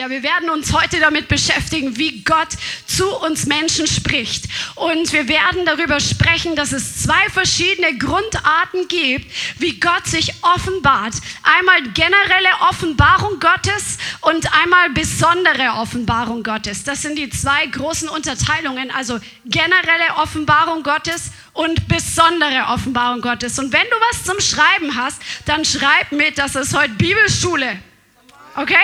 Halleluja. Wir werden uns heute damit beschäftigen, wie Gott zu uns Menschen spricht. Und wir werden darüber sprechen, dass es zwei verschiedene Grundarten gibt, wie Gott sich offenbart. Einmal generelle Offenbarung Gottes und einmal besondere Offenbarung Gottes. Das sind die zwei großen Unterteilungen, also generelle Offenbarung Gottes und besondere Offenbarung Gottes. Und wenn du was zum Schreiben hast, dann schreib mit, das ist heute Bibelschule. Okay?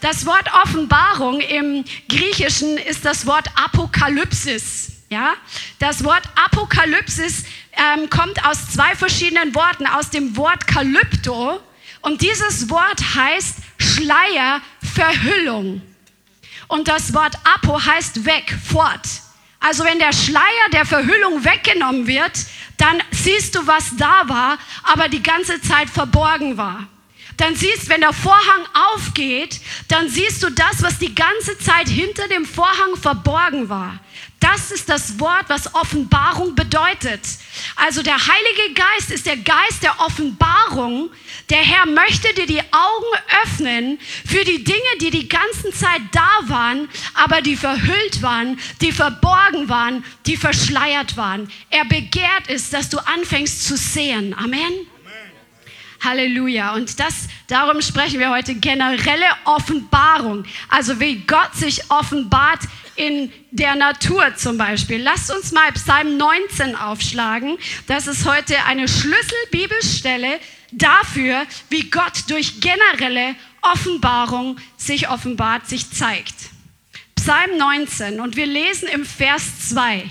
Das Wort Offenbarung im Griechischen ist das Wort Apokalypsis. Ja? Das Wort Apokalypsis ähm, kommt aus zwei verschiedenen Worten, aus dem Wort Kalypto. Und dieses Wort heißt Schleier, Verhüllung. Und das Wort Apo heißt weg, fort. Also wenn der Schleier der Verhüllung weggenommen wird, dann siehst du, was da war, aber die ganze Zeit verborgen war dann siehst, wenn der Vorhang aufgeht, dann siehst du das, was die ganze Zeit hinter dem Vorhang verborgen war. Das ist das Wort, was Offenbarung bedeutet. Also der Heilige Geist ist der Geist der Offenbarung. Der Herr möchte dir die Augen öffnen für die Dinge, die die ganze Zeit da waren, aber die verhüllt waren, die verborgen waren, die verschleiert waren. Er begehrt es, dass du anfängst zu sehen. Amen. Halleluja. Und das, darum sprechen wir heute generelle Offenbarung. Also wie Gott sich offenbart in der Natur zum Beispiel. Lasst uns mal Psalm 19 aufschlagen. Das ist heute eine Schlüsselbibelstelle dafür, wie Gott durch generelle Offenbarung sich offenbart, sich zeigt. Psalm 19 und wir lesen im Vers 2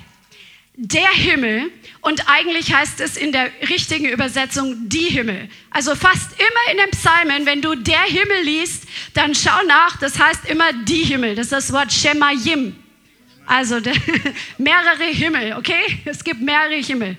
der Himmel und eigentlich heißt es in der richtigen Übersetzung die Himmel. Also fast immer in den Psalmen, wenn du der Himmel liest, dann schau nach, das heißt immer die Himmel. Das ist das Wort Shemayim. Also mehrere Himmel, okay? Es gibt mehrere Himmel.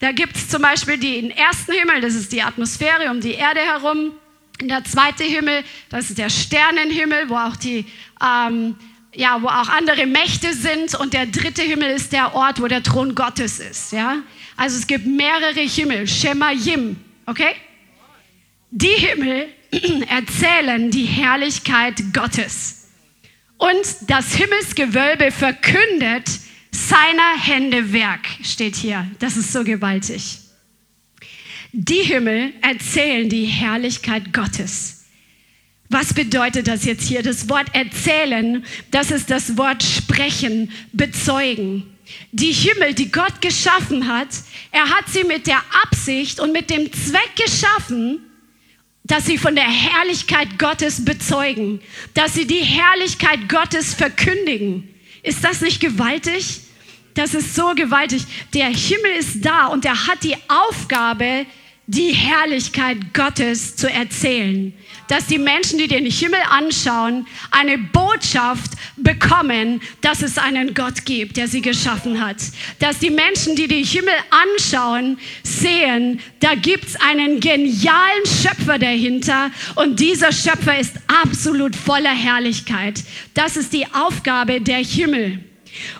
Da gibt es zum Beispiel den ersten Himmel, das ist die Atmosphäre um die Erde herum. Der zweite Himmel, das ist der Sternenhimmel, wo auch die ähm, ja, wo auch andere Mächte sind und der dritte Himmel ist der Ort, wo der Thron Gottes ist, ja? Also es gibt mehrere Himmel, Shemayim, okay? Die Himmel erzählen die Herrlichkeit Gottes. Und das Himmelsgewölbe verkündet seiner Hände Werk, steht hier. Das ist so gewaltig. Die Himmel erzählen die Herrlichkeit Gottes. Was bedeutet das jetzt hier? Das Wort erzählen, das ist das Wort sprechen, bezeugen. Die Himmel, die Gott geschaffen hat, er hat sie mit der Absicht und mit dem Zweck geschaffen, dass sie von der Herrlichkeit Gottes bezeugen, dass sie die Herrlichkeit Gottes verkündigen. Ist das nicht gewaltig? Das ist so gewaltig. Der Himmel ist da und er hat die Aufgabe, die Herrlichkeit Gottes zu erzählen. Dass die Menschen, die den Himmel anschauen, eine Botschaft bekommen, dass es einen Gott gibt, der sie geschaffen hat. Dass die Menschen, die den Himmel anschauen, sehen, da gibt es einen genialen Schöpfer dahinter und dieser Schöpfer ist absolut voller Herrlichkeit. Das ist die Aufgabe der Himmel.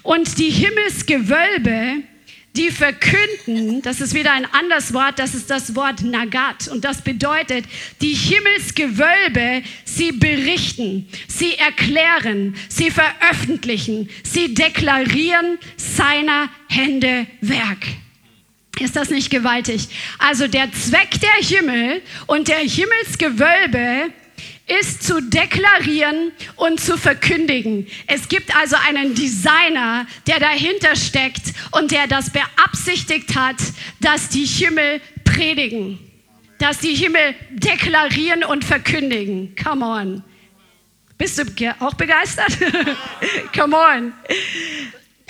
Und die Himmelsgewölbe, die verkünden, das ist wieder ein anderes Wort, das ist das Wort Nagat. Und das bedeutet, die Himmelsgewölbe, sie berichten, sie erklären, sie veröffentlichen, sie deklarieren seiner Hände Werk. Ist das nicht gewaltig? Also der Zweck der Himmel und der Himmelsgewölbe ist zu deklarieren und zu verkündigen. Es gibt also einen Designer, der dahinter steckt und der das beabsichtigt hat, dass die Himmel predigen, dass die Himmel deklarieren und verkündigen. Come on. Bist du auch begeistert? Come on.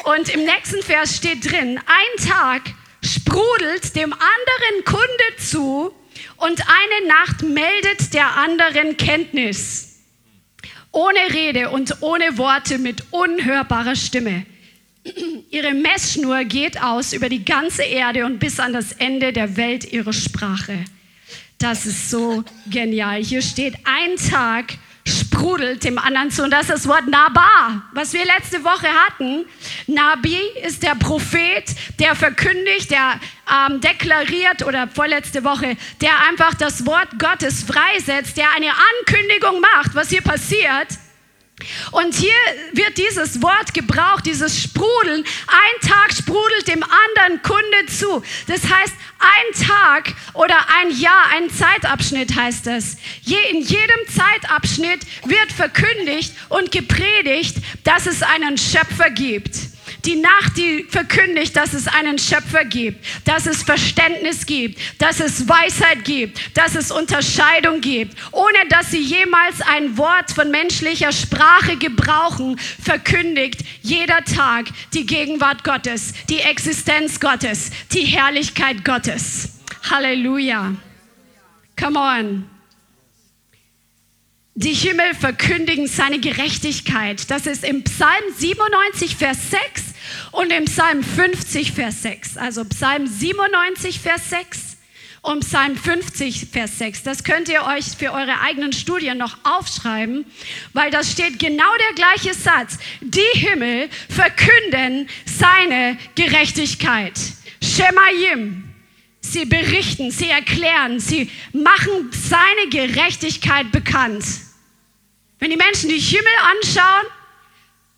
Und im nächsten Vers steht drin, ein Tag sprudelt dem anderen Kunde zu, und eine Nacht meldet der anderen Kenntnis. Ohne Rede und ohne Worte mit unhörbarer Stimme. Ihre Messschnur geht aus über die ganze Erde und bis an das Ende der Welt ihre Sprache. Das ist so genial. Hier steht, ein Tag sprudelt dem anderen zu. Und das ist das Wort Naba, was wir letzte Woche hatten. Nabi ist der Prophet, der verkündigt, der ähm, deklariert oder vorletzte Woche, der einfach das Wort Gottes freisetzt, der eine Ankündigung macht, was hier passiert. Und hier wird dieses Wort gebraucht, dieses Sprudeln. Ein Tag sprudelt dem anderen Kunde zu. Das heißt, ein Tag oder ein Jahr, ein Zeitabschnitt heißt es. in jedem Zeitabschnitt wird verkündigt und gepredigt, dass es einen Schöpfer gibt. Die Nacht, die verkündigt, dass es einen Schöpfer gibt, dass es Verständnis gibt, dass es Weisheit gibt, dass es Unterscheidung gibt, ohne dass sie jemals ein Wort von menschlicher Sprache gebrauchen, verkündigt jeder Tag die Gegenwart Gottes, die Existenz Gottes, die Herrlichkeit Gottes. Halleluja. Come on. Die Himmel verkündigen seine Gerechtigkeit. Das ist im Psalm 97, Vers 6 und im Psalm 50, Vers 6. Also Psalm 97, Vers 6 und Psalm 50, Vers 6. Das könnt ihr euch für eure eigenen Studien noch aufschreiben, weil das steht genau der gleiche Satz. Die Himmel verkünden seine Gerechtigkeit. Shemayim. Sie berichten, sie erklären, sie machen seine Gerechtigkeit bekannt. Wenn die Menschen die Himmel anschauen,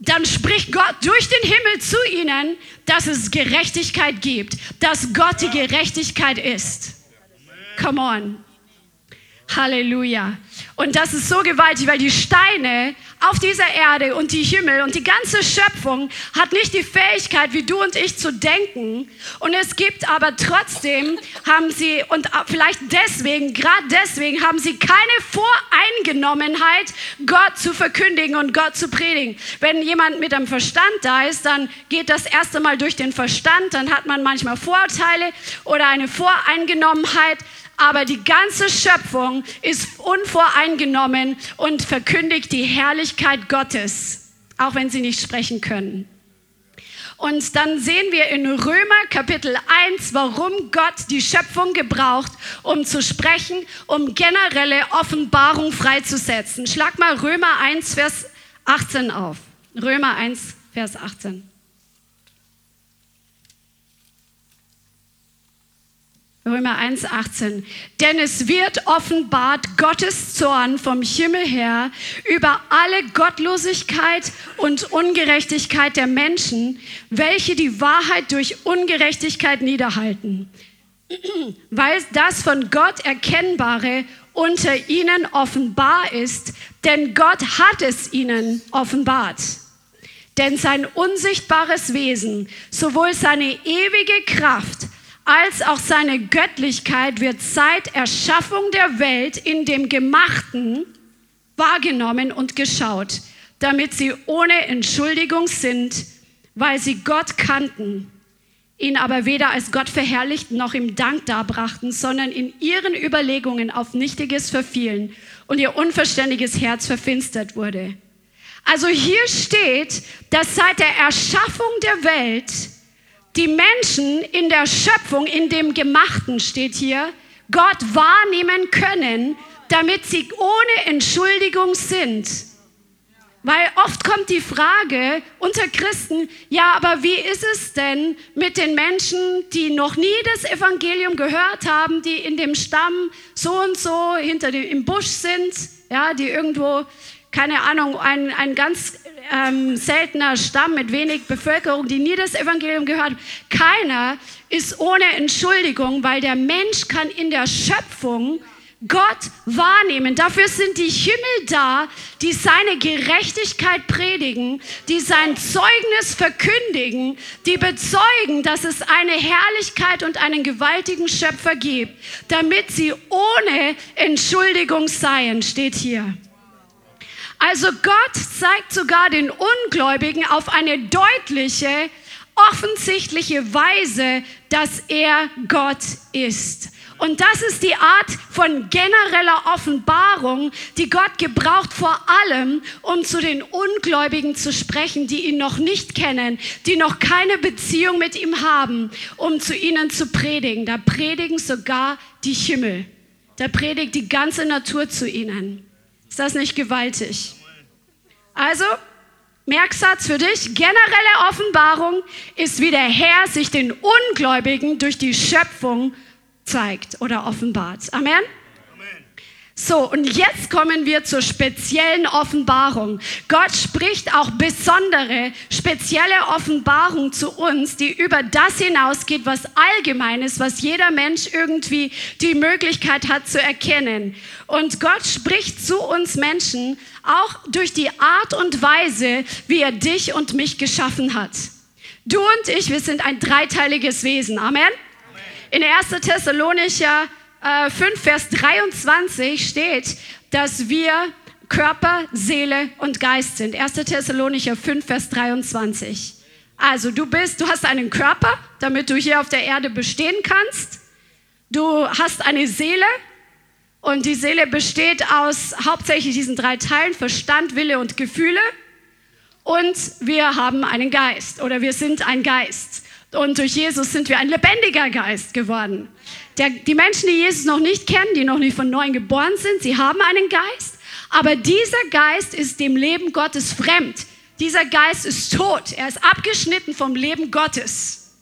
dann spricht Gott durch den Himmel zu ihnen, dass es Gerechtigkeit gibt, dass Gott die Gerechtigkeit ist. Come on. Halleluja. Und das ist so gewaltig, weil die Steine auf dieser Erde und die Himmel und die ganze Schöpfung hat nicht die Fähigkeit, wie du und ich zu denken. Und es gibt aber trotzdem, haben sie, und vielleicht deswegen, gerade deswegen, haben sie keine Voreingenommenheit, Gott zu verkündigen und Gott zu predigen. Wenn jemand mit einem Verstand da ist, dann geht das erste Mal durch den Verstand, dann hat man manchmal Vorurteile oder eine Voreingenommenheit aber die ganze Schöpfung ist unvoreingenommen und verkündigt die Herrlichkeit Gottes, auch wenn sie nicht sprechen können. Und dann sehen wir in Römer Kapitel 1, warum Gott die Schöpfung gebraucht, um zu sprechen, um generelle Offenbarung freizusetzen. Schlag mal Römer 1, Vers 18 auf. Römer 1, Vers 18. Römer 1,18. Denn es wird offenbart Gottes Zorn vom Himmel her über alle Gottlosigkeit und Ungerechtigkeit der Menschen, welche die Wahrheit durch Ungerechtigkeit niederhalten. Weil das von Gott Erkennbare unter ihnen offenbar ist, denn Gott hat es ihnen offenbart. Denn sein unsichtbares Wesen, sowohl seine ewige Kraft, als auch seine Göttlichkeit wird seit Erschaffung der Welt in dem Gemachten wahrgenommen und geschaut, damit sie ohne Entschuldigung sind, weil sie Gott kannten, ihn aber weder als Gott verherrlichten noch ihm Dank darbrachten, sondern in ihren Überlegungen auf Nichtiges verfielen und ihr unverständiges Herz verfinstert wurde. Also hier steht, dass seit der Erschaffung der Welt die Menschen in der Schöpfung, in dem Gemachten steht hier, Gott wahrnehmen können, damit sie ohne Entschuldigung sind. Weil oft kommt die Frage unter Christen, ja, aber wie ist es denn mit den Menschen, die noch nie das Evangelium gehört haben, die in dem Stamm so und so hinter dem im Busch sind, ja, die irgendwo keine Ahnung, ein, ein ganz ähm, seltener Stamm mit wenig Bevölkerung, die nie das Evangelium gehört. Keiner ist ohne Entschuldigung, weil der Mensch kann in der Schöpfung Gott wahrnehmen. Dafür sind die Himmel da, die seine Gerechtigkeit predigen, die sein Zeugnis verkündigen, die bezeugen, dass es eine Herrlichkeit und einen gewaltigen Schöpfer gibt, damit sie ohne Entschuldigung seien, steht hier. Also Gott zeigt sogar den Ungläubigen auf eine deutliche, offensichtliche Weise, dass er Gott ist. Und das ist die Art von genereller Offenbarung, die Gott gebraucht vor allem, um zu den Ungläubigen zu sprechen, die ihn noch nicht kennen, die noch keine Beziehung mit ihm haben, um zu ihnen zu predigen. Da predigen sogar die Himmel. Da predigt die ganze Natur zu ihnen. Ist das nicht gewaltig? Also, Merksatz für dich, generelle Offenbarung ist, wie der Herr sich den Ungläubigen durch die Schöpfung zeigt oder offenbart. Amen. So, und jetzt kommen wir zur speziellen Offenbarung. Gott spricht auch besondere, spezielle Offenbarung zu uns, die über das hinausgeht, was allgemein ist, was jeder Mensch irgendwie die Möglichkeit hat zu erkennen. Und Gott spricht zu uns Menschen auch durch die Art und Weise, wie er dich und mich geschaffen hat. Du und ich, wir sind ein dreiteiliges Wesen. Amen. In 1. Thessalonicher 5, äh, Vers 23 steht, dass wir Körper, Seele und Geist sind. 1. Thessalonicher 5, Vers 23. Also du bist, du hast einen Körper, damit du hier auf der Erde bestehen kannst. Du hast eine Seele und die Seele besteht aus hauptsächlich diesen drei Teilen, Verstand, Wille und Gefühle. Und wir haben einen Geist oder wir sind ein Geist. Und durch Jesus sind wir ein lebendiger Geist geworden. Der, die Menschen, die Jesus noch nicht kennen, die noch nicht von neuem geboren sind, sie haben einen Geist, aber dieser Geist ist dem Leben Gottes fremd. Dieser Geist ist tot. Er ist abgeschnitten vom Leben Gottes.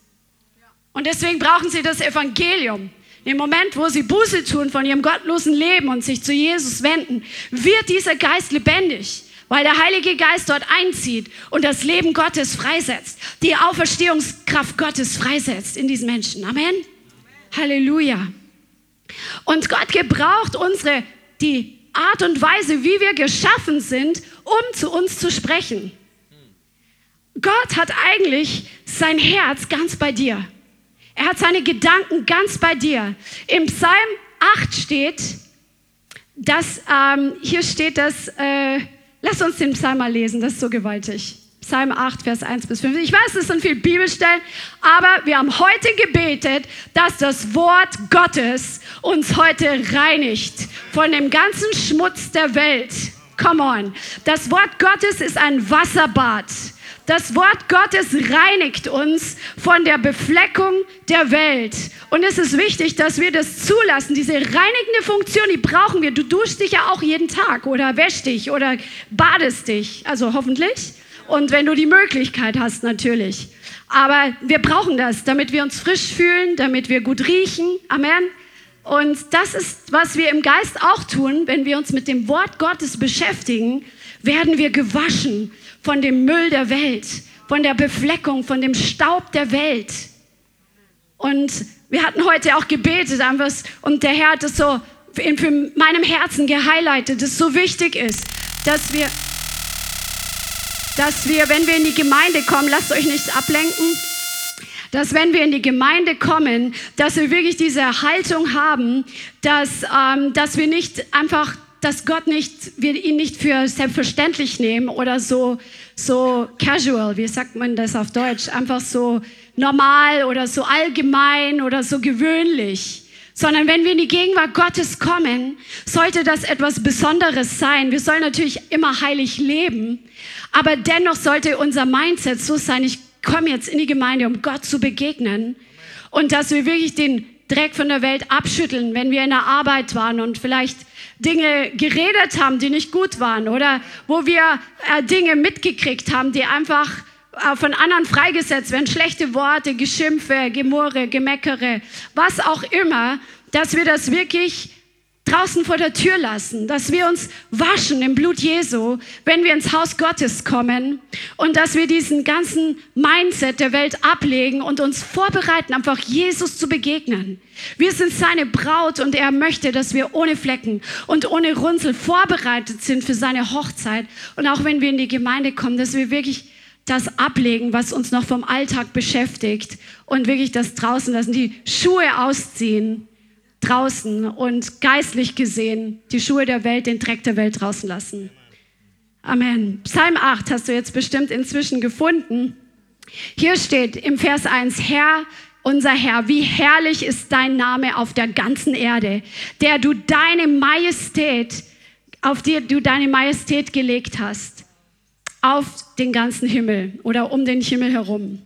Und deswegen brauchen sie das Evangelium. Im Moment, wo sie Buße tun von ihrem gottlosen Leben und sich zu Jesus wenden, wird dieser Geist lebendig, weil der Heilige Geist dort einzieht und das Leben Gottes freisetzt, die Auferstehungskraft Gottes freisetzt in diesen Menschen. Amen. Halleluja. Und Gott gebraucht unsere, die Art und Weise, wie wir geschaffen sind, um zu uns zu sprechen. Gott hat eigentlich sein Herz ganz bei dir. Er hat seine Gedanken ganz bei dir. Im Psalm 8 steht, dass, ähm, hier steht das, äh, lass uns den Psalm mal lesen, das ist so gewaltig. Psalm 8, Vers 1 bis 5. Ich weiß, es sind viele Bibelstellen, aber wir haben heute gebetet, dass das Wort Gottes uns heute reinigt von dem ganzen Schmutz der Welt. Come on. Das Wort Gottes ist ein Wasserbad. Das Wort Gottes reinigt uns von der Befleckung der Welt. Und es ist wichtig, dass wir das zulassen. Diese reinigende Funktion, die brauchen wir. Du duschst dich ja auch jeden Tag oder wäschst dich oder badest dich. Also hoffentlich und wenn du die Möglichkeit hast natürlich. Aber wir brauchen das, damit wir uns frisch fühlen, damit wir gut riechen. Amen. Und das ist, was wir im Geist auch tun, wenn wir uns mit dem Wort Gottes beschäftigen, werden wir gewaschen von dem Müll der Welt, von der Befleckung, von dem Staub der Welt. Und wir hatten heute auch gebetet und der Herr hat es so in meinem Herzen gehighlightet, dass es so wichtig ist, dass wir dass wir, wenn wir in die Gemeinde kommen, lasst euch nicht ablenken, dass wenn wir in die Gemeinde kommen, dass wir wirklich diese Haltung haben, dass, ähm, dass wir nicht einfach, dass Gott nicht, wir ihn nicht für selbstverständlich nehmen oder so, so casual, wie sagt man das auf Deutsch, einfach so normal oder so allgemein oder so gewöhnlich sondern wenn wir in die Gegenwart Gottes kommen, sollte das etwas Besonderes sein. Wir sollen natürlich immer heilig leben, aber dennoch sollte unser Mindset so sein, ich komme jetzt in die Gemeinde, um Gott zu begegnen und dass wir wirklich den Dreck von der Welt abschütteln, wenn wir in der Arbeit waren und vielleicht Dinge geredet haben, die nicht gut waren oder wo wir äh, Dinge mitgekriegt haben, die einfach äh, von anderen freigesetzt werden, schlechte Worte, Geschimpfe, Gemurre, Gemeckere, was auch immer, dass wir das wirklich draußen vor der Tür lassen, dass wir uns waschen im Blut Jesu, wenn wir ins Haus Gottes kommen und dass wir diesen ganzen Mindset der Welt ablegen und uns vorbereiten, einfach Jesus zu begegnen. Wir sind seine Braut und er möchte, dass wir ohne Flecken und ohne Runzel vorbereitet sind für seine Hochzeit. Und auch wenn wir in die Gemeinde kommen, dass wir wirklich das ablegen, was uns noch vom Alltag beschäftigt und wirklich das draußen lassen, die Schuhe ausziehen draußen und geistlich gesehen die Schuhe der Welt, den Dreck der Welt draußen lassen. Amen. Psalm 8 hast du jetzt bestimmt inzwischen gefunden. Hier steht im Vers 1, Herr, unser Herr, wie herrlich ist dein Name auf der ganzen Erde, der du deine Majestät, auf die du deine Majestät gelegt hast, auf den ganzen Himmel oder um den Himmel herum.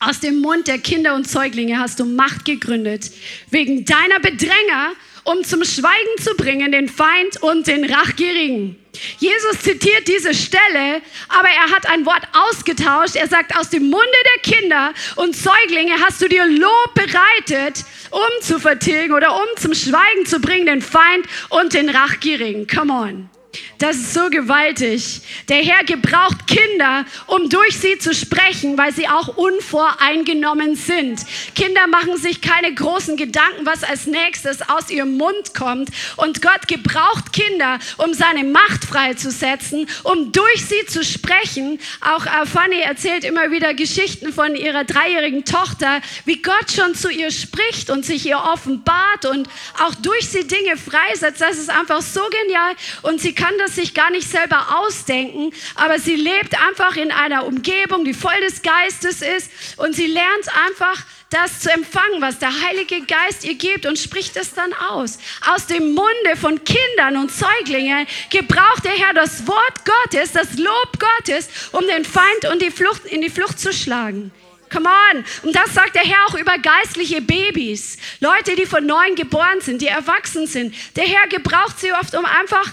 Aus dem Mund der Kinder und Säuglinge hast du Macht gegründet, wegen deiner Bedränger um zum Schweigen zu bringen den Feind und den Rachgierigen. Jesus zitiert diese Stelle, aber er hat ein Wort ausgetauscht. Er sagt, aus dem Munde der Kinder und Säuglinge hast du dir Lob bereitet, um zu vertilgen oder um zum Schweigen zu bringen den Feind und den Rachgierigen. Come on. Das ist so gewaltig. Der Herr gebraucht Kinder, um durch sie zu sprechen, weil sie auch unvoreingenommen sind. Kinder machen sich keine großen Gedanken, was als nächstes aus ihrem Mund kommt. Und Gott gebraucht Kinder, um seine Macht freizusetzen, um durch sie zu sprechen. Auch äh, Fanny erzählt immer wieder Geschichten von ihrer dreijährigen Tochter, wie Gott schon zu ihr spricht und sich ihr offenbart und auch durch sie Dinge freisetzt. Das ist einfach so genial. Und sie kann das sich gar nicht selber ausdenken, aber sie lebt einfach in einer Umgebung, die voll des Geistes ist und sie lernt einfach, das zu empfangen, was der Heilige Geist ihr gibt und spricht es dann aus. Aus dem Munde von Kindern und Säuglingen gebraucht der Herr das Wort Gottes, das Lob Gottes, um den Feind und die Flucht, in die Flucht zu schlagen. Come on. Und das sagt der Herr auch über geistliche Babys. Leute, die von neuem geboren sind, die erwachsen sind. Der Herr gebraucht sie oft, um einfach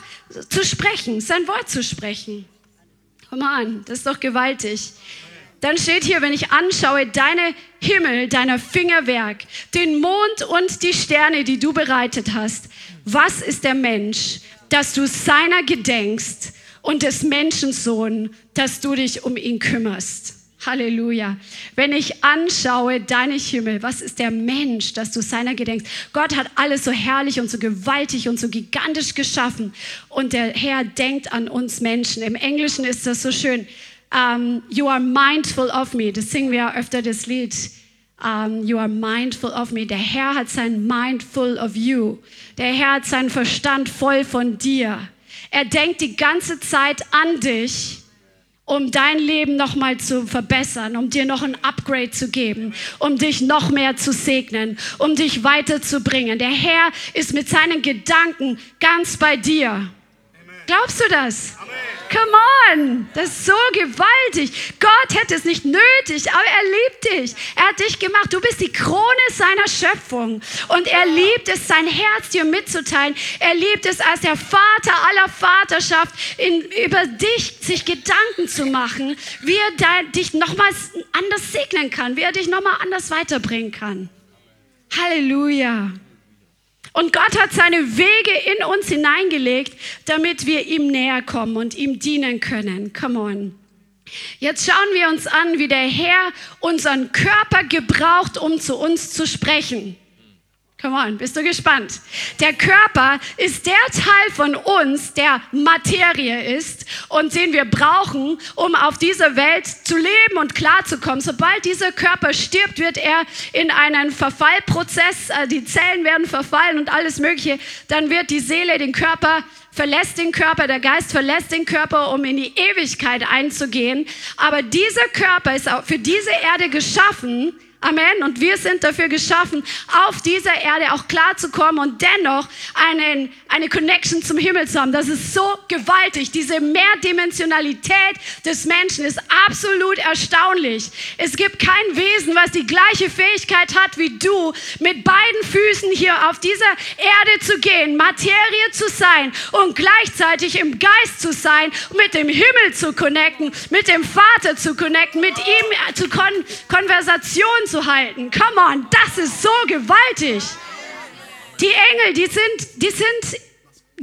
zu sprechen, sein Wort zu sprechen. Come on, das ist doch gewaltig. Dann steht hier, wenn ich anschaue, deine Himmel, deiner Fingerwerk, den Mond und die Sterne, die du bereitet hast. Was ist der Mensch, dass du seiner gedenkst und des Menschensohn, dass du dich um ihn kümmerst? Halleluja. Wenn ich anschaue, deine Himmel, was ist der Mensch, dass du seiner gedenkst? Gott hat alles so herrlich und so gewaltig und so gigantisch geschaffen. Und der Herr denkt an uns Menschen. Im Englischen ist das so schön. Um, you are mindful of me. Das singen wir öfter das Lied. Um, you are mindful of me. Der Herr hat sein mindful of you. Der Herr hat seinen Verstand voll von dir. Er denkt die ganze Zeit an dich um dein Leben noch mal zu verbessern, um dir noch ein Upgrade zu geben, um dich noch mehr zu segnen, um dich weiterzubringen. Der Herr ist mit seinen Gedanken ganz bei dir. Glaubst du das? Come on, das ist so gewaltig. Gott hätte es nicht nötig, aber er liebt dich. Er hat dich gemacht. Du bist die Krone seiner Schöpfung. Und er liebt es, sein Herz dir mitzuteilen. Er liebt es, als der Vater aller Vaterschaft in, über dich sich Gedanken zu machen, wie er da, dich nochmals anders segnen kann, wie er dich nochmal anders weiterbringen kann. Halleluja. Und Gott hat seine Wege in uns hineingelegt, damit wir ihm näher kommen und ihm dienen können. Come on. Jetzt schauen wir uns an, wie der Herr unseren Körper gebraucht, um zu uns zu sprechen. Come on, bist du gespannt? Der Körper ist der Teil von uns, der Materie ist und den wir brauchen, um auf dieser Welt zu leben und klarzukommen. Sobald dieser Körper stirbt, wird er in einen Verfallprozess, äh, die Zellen werden verfallen und alles Mögliche. Dann wird die Seele den Körper verlässt den Körper, der Geist verlässt den Körper, um in die Ewigkeit einzugehen. Aber dieser Körper ist auch für diese Erde geschaffen Amen. Und wir sind dafür geschaffen, auf dieser Erde auch klarzukommen und dennoch einen, eine Connection zum Himmel zu haben. Das ist so gewaltig. Diese Mehrdimensionalität des Menschen ist absolut erstaunlich. Es gibt kein Wesen, was die gleiche Fähigkeit hat wie du, mit beiden Füßen hier auf dieser Erde zu gehen, Materie zu sein und gleichzeitig im Geist zu sein, mit dem Himmel zu connecten, mit dem Vater zu connecten, mit ihm zu Kon Konversation zu halten. Come on, das ist so gewaltig. Die Engel, die sind, die sind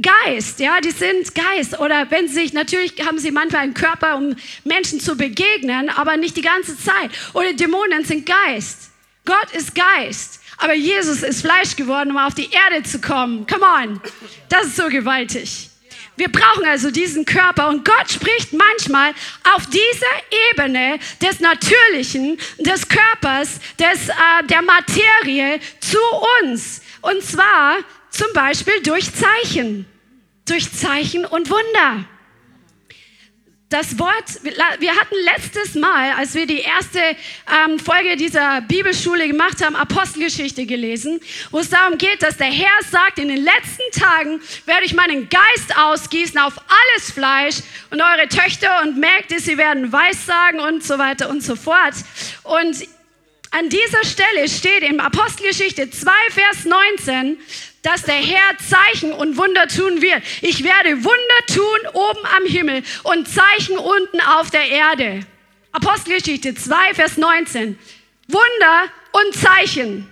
Geist, ja, die sind Geist. Oder wenn sie sich, natürlich haben sie manchmal einen Körper, um Menschen zu begegnen, aber nicht die ganze Zeit. Oder Dämonen sind Geist. Gott ist Geist. Aber Jesus ist Fleisch geworden, um auf die Erde zu kommen. Come on. Das ist so gewaltig. Wir brauchen also diesen Körper und Gott spricht manchmal auf dieser Ebene des Natürlichen, des Körpers, des, äh, der Materie zu uns. Und zwar zum Beispiel durch Zeichen, durch Zeichen und Wunder das Wort, wir hatten letztes Mal, als wir die erste ähm, Folge dieser Bibelschule gemacht haben, Apostelgeschichte gelesen, wo es darum geht, dass der Herr sagt, in den letzten Tagen werde ich meinen Geist ausgießen auf alles Fleisch und eure Töchter und Mägde, sie werden Weissagen und so weiter und so fort. Und an dieser Stelle steht in Apostelgeschichte 2, Vers 19, dass der Herr Zeichen und Wunder tun wird. Ich werde Wunder tun oben am Himmel und Zeichen unten auf der Erde. Apostelgeschichte 2, Vers 19. Wunder und Zeichen.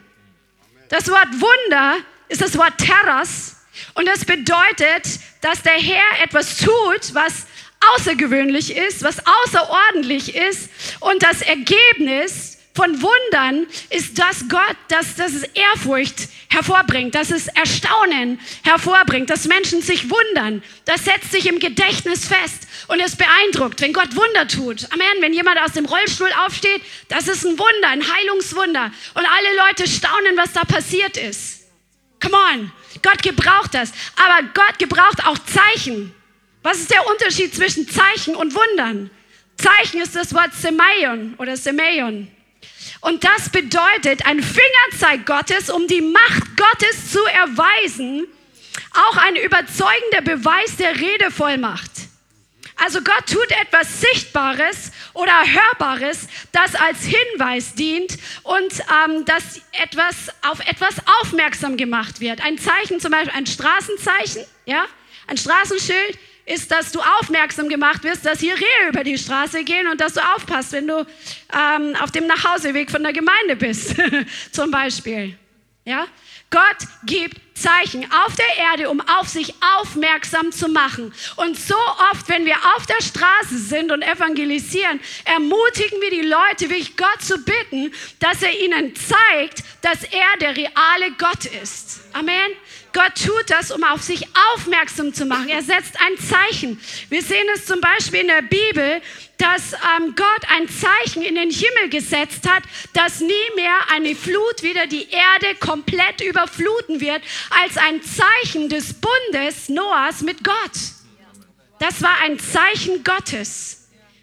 Das Wort Wunder ist das Wort Terras und das bedeutet, dass der Herr etwas tut, was außergewöhnlich ist, was außerordentlich ist und das Ergebnis von Wundern ist, dass Gott, dass, es Ehrfurcht hervorbringt, dass es Erstaunen hervorbringt, dass Menschen sich wundern. Das setzt sich im Gedächtnis fest und es beeindruckt, wenn Gott Wunder tut. Amen. Wenn jemand aus dem Rollstuhl aufsteht, das ist ein Wunder, ein Heilungswunder. Und alle Leute staunen, was da passiert ist. Come on. Gott gebraucht das. Aber Gott gebraucht auch Zeichen. Was ist der Unterschied zwischen Zeichen und Wundern? Zeichen ist das Wort Semeion oder Semeion. Und das bedeutet ein Fingerzeig Gottes, um die Macht Gottes zu erweisen, auch ein überzeugender Beweis der Redevollmacht. Also Gott tut etwas Sichtbares oder Hörbares, das als Hinweis dient und ähm, dass etwas auf etwas aufmerksam gemacht wird. Ein Zeichen, zum Beispiel ein Straßenzeichen, ja, ein Straßenschild ist, dass du aufmerksam gemacht wirst, dass hier Rehe über die Straße gehen und dass du aufpasst, wenn du ähm, auf dem Nachhauseweg von der Gemeinde bist, zum Beispiel. Ja? Gott gibt Zeichen auf der Erde, um auf sich aufmerksam zu machen. Und so oft, wenn wir auf der Straße sind und evangelisieren, ermutigen wir die Leute, wirklich Gott zu bitten, dass er ihnen zeigt, dass er der reale Gott ist. Amen. Gott tut das, um auf sich aufmerksam zu machen. Er setzt ein Zeichen. Wir sehen es zum Beispiel in der Bibel, dass ähm, Gott ein Zeichen in den Himmel gesetzt hat, dass nie mehr eine Flut wieder die Erde komplett überfluten wird, als ein Zeichen des Bundes Noahs mit Gott. Das war ein Zeichen Gottes.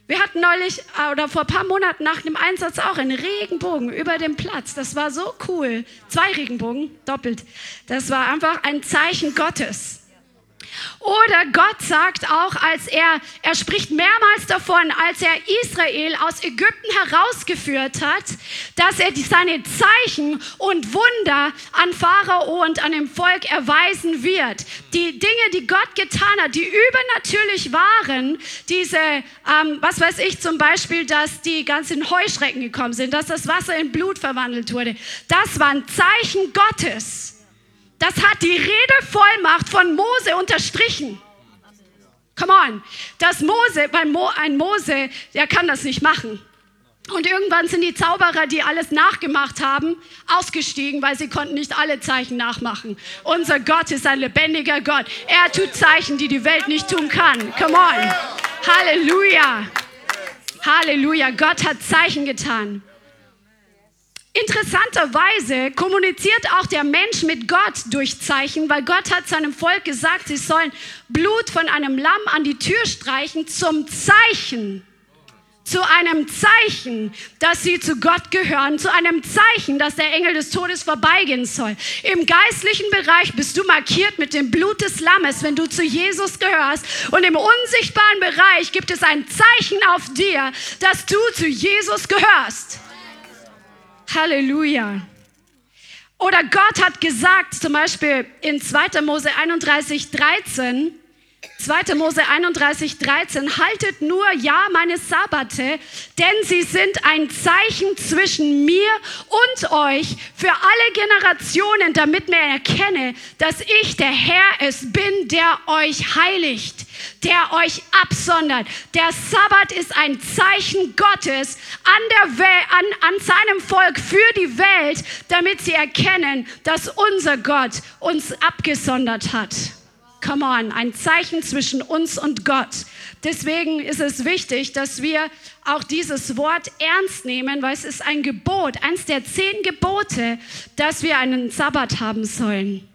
Wir hatten neulich äh, oder vor ein paar Monaten nach dem Einsatz auch einen Regenbogen über dem Platz. Das war so cool. Zwei Regenbogen, doppelt. Das war einfach ein Zeichen Gottes. Oder Gott sagt auch, als er, er spricht mehrmals davon, als er Israel aus Ägypten herausgeführt hat, dass er seine Zeichen und Wunder an Pharao und an dem Volk erweisen wird. Die Dinge, die Gott getan hat, die übernatürlich waren, diese, ähm, was weiß ich zum Beispiel, dass die ganzen Heuschrecken gekommen sind, dass das Wasser in Blut verwandelt wurde, das waren Zeichen Gottes. Das hat die Redevollmacht von Mose unterstrichen. Come on. Das Mose, weil Mo, ein Mose, der kann das nicht machen. Und irgendwann sind die Zauberer, die alles nachgemacht haben, ausgestiegen, weil sie konnten nicht alle Zeichen nachmachen. Unser Gott ist ein lebendiger Gott. Er tut Zeichen, die die Welt nicht tun kann. Come on. Halleluja. Halleluja. Gott hat Zeichen getan. Interessanterweise kommuniziert auch der Mensch mit Gott durch Zeichen, weil Gott hat seinem Volk gesagt, sie sollen Blut von einem Lamm an die Tür streichen zum Zeichen. Zu einem Zeichen, dass sie zu Gott gehören, zu einem Zeichen, dass der Engel des Todes vorbeigehen soll. Im geistlichen Bereich bist du markiert mit dem Blut des Lammes, wenn du zu Jesus gehörst. Und im unsichtbaren Bereich gibt es ein Zeichen auf dir, dass du zu Jesus gehörst. Halleluja. Oder Gott hat gesagt, zum Beispiel in 2. Mose 31, 13, 2. Mose 31, 13, haltet nur ja meine Sabbate, denn sie sind ein Zeichen zwischen mir und euch für alle Generationen, damit man erkenne, dass ich der Herr es bin, der euch heiligt der euch absondert. Der Sabbat ist ein Zeichen Gottes an, der Welt, an, an seinem Volk für die Welt, damit sie erkennen, dass unser Gott uns abgesondert hat. Come on, ein Zeichen zwischen uns und Gott. Deswegen ist es wichtig, dass wir auch dieses Wort ernst nehmen, weil es ist ein Gebot, eins der zehn Gebote, dass wir einen Sabbat haben sollen.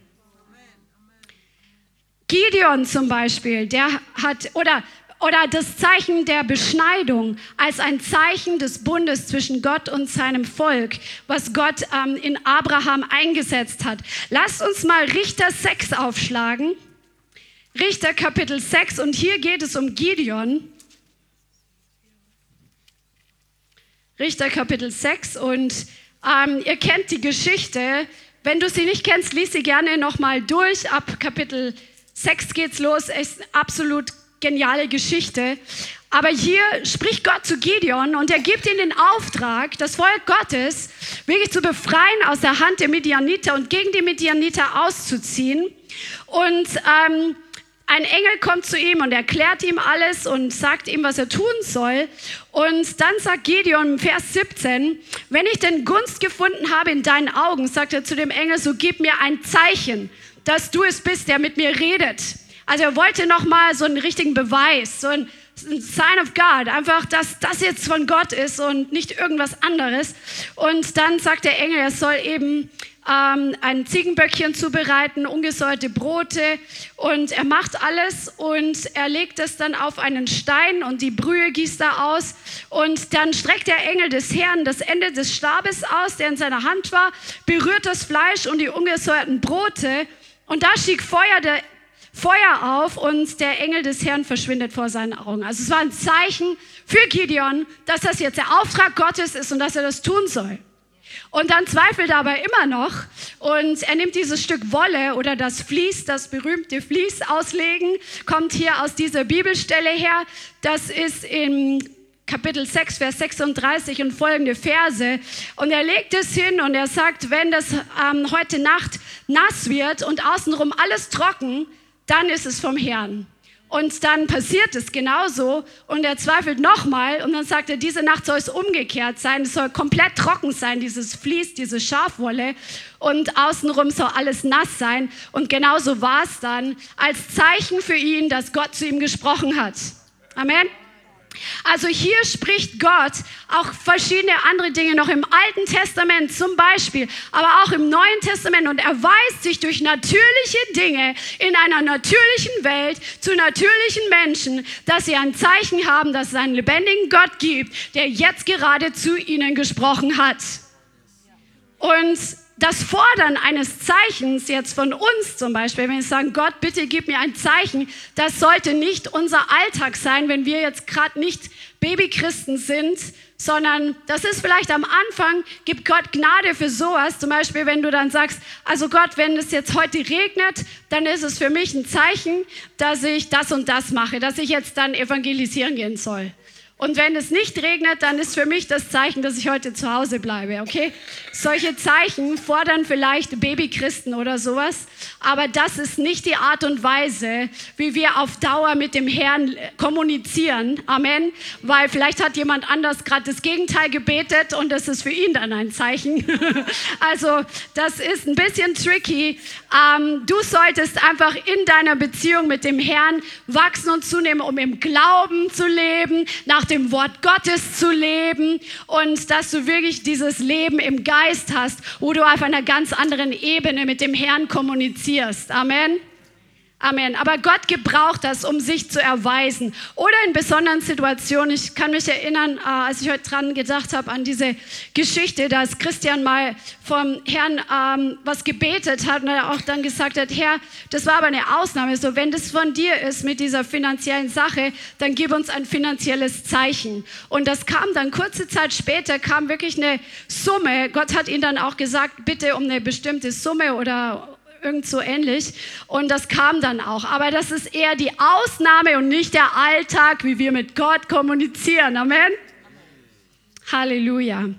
Gideon zum Beispiel, der hat, oder, oder das Zeichen der Beschneidung als ein Zeichen des Bundes zwischen Gott und seinem Volk, was Gott ähm, in Abraham eingesetzt hat. Lasst uns mal Richter 6 aufschlagen. Richter Kapitel 6 und hier geht es um Gideon. Richter Kapitel 6 und ähm, ihr kennt die Geschichte, wenn du sie nicht kennst, lies sie gerne nochmal durch. Ab Kapitel 6 geht's los. Ist eine absolut geniale Geschichte. Aber hier spricht Gott zu Gideon und er gibt ihm den Auftrag, das Volk Gottes wirklich zu befreien aus der Hand der Midianiter und gegen die Midianiter auszuziehen. Und ähm, ein Engel kommt zu ihm und erklärt ihm alles und sagt ihm, was er tun soll. Und dann sagt Gideon im Vers 17, wenn ich denn Gunst gefunden habe in deinen Augen, sagt er zu dem Engel, so gib mir ein Zeichen, dass du es bist, der mit mir redet. Also er wollte nochmal so einen richtigen Beweis, so ein Sign of God, einfach, dass das jetzt von Gott ist und nicht irgendwas anderes. Und dann sagt der Engel, er soll eben ähm, ein Ziegenböckchen zubereiten, ungesäuerte Brote und er macht alles und er legt es dann auf einen Stein und die Brühe gießt da aus und dann streckt der Engel des Herrn das Ende des Stabes aus, der in seiner Hand war, berührt das Fleisch und die ungesäuerten Brote und da stieg Feuer der Feuer auf und der Engel des Herrn verschwindet vor seinen Augen. Also es war ein Zeichen für Gideon, dass das jetzt der Auftrag Gottes ist und dass er das tun soll. Und dann zweifelt er aber immer noch und er nimmt dieses Stück Wolle oder das Vlies, das berühmte Vlies auslegen, kommt hier aus dieser Bibelstelle her. Das ist im Kapitel 6, Vers 36 und folgende Verse. Und er legt es hin und er sagt, wenn das ähm, heute Nacht nass wird und außenrum alles trocken, dann ist es vom Herrn. Und dann passiert es genauso und er zweifelt nochmal und dann sagt er, diese Nacht soll es umgekehrt sein, es soll komplett trocken sein, dieses Vlies, diese Schafwolle und außenrum soll alles nass sein. Und genauso war es dann als Zeichen für ihn, dass Gott zu ihm gesprochen hat. Amen. Also hier spricht Gott auch verschiedene andere Dinge noch im Alten Testament zum Beispiel, aber auch im Neuen Testament und erweist sich durch natürliche Dinge in einer natürlichen Welt zu natürlichen Menschen, dass sie ein Zeichen haben, dass es einen lebendigen Gott gibt, der jetzt gerade zu ihnen gesprochen hat. Und das Fordern eines Zeichens jetzt von uns zum Beispiel, wenn wir sagen, Gott, bitte gib mir ein Zeichen, das sollte nicht unser Alltag sein, wenn wir jetzt gerade nicht Babychristen sind, sondern das ist vielleicht am Anfang, gibt Gott Gnade für sowas. Zum Beispiel, wenn du dann sagst, also Gott, wenn es jetzt heute regnet, dann ist es für mich ein Zeichen, dass ich das und das mache, dass ich jetzt dann evangelisieren gehen soll. Und wenn es nicht regnet, dann ist für mich das Zeichen, dass ich heute zu Hause bleibe, okay? Solche Zeichen fordern vielleicht Babychristen oder sowas, aber das ist nicht die Art und Weise, wie wir auf Dauer mit dem Herrn kommunizieren. Amen. Weil vielleicht hat jemand anders gerade das Gegenteil gebetet und das ist für ihn dann ein Zeichen. also das ist ein bisschen tricky. Ähm, du solltest einfach in deiner Beziehung mit dem Herrn wachsen und zunehmen, um im Glauben zu leben, nach dem Wort Gottes zu leben und dass du wirklich dieses Leben im Geist hast, wo du auf einer ganz anderen Ebene mit dem Herrn kommunizierst. Amen. Amen. Aber Gott gebraucht das, um sich zu erweisen. Oder in besonderen Situationen. Ich kann mich erinnern, äh, als ich heute dran gedacht habe, an diese Geschichte, dass Christian mal vom Herrn ähm, was gebetet hat und er auch dann gesagt hat, Herr, das war aber eine Ausnahme. So, wenn das von dir ist mit dieser finanziellen Sache, dann gib uns ein finanzielles Zeichen. Und das kam dann kurze Zeit später, kam wirklich eine Summe. Gott hat ihn dann auch gesagt, bitte um eine bestimmte Summe oder irgend so ähnlich. Und das kam dann auch. Aber das ist eher die Ausnahme und nicht der Alltag, wie wir mit Gott kommunizieren. Amen. Halleluja.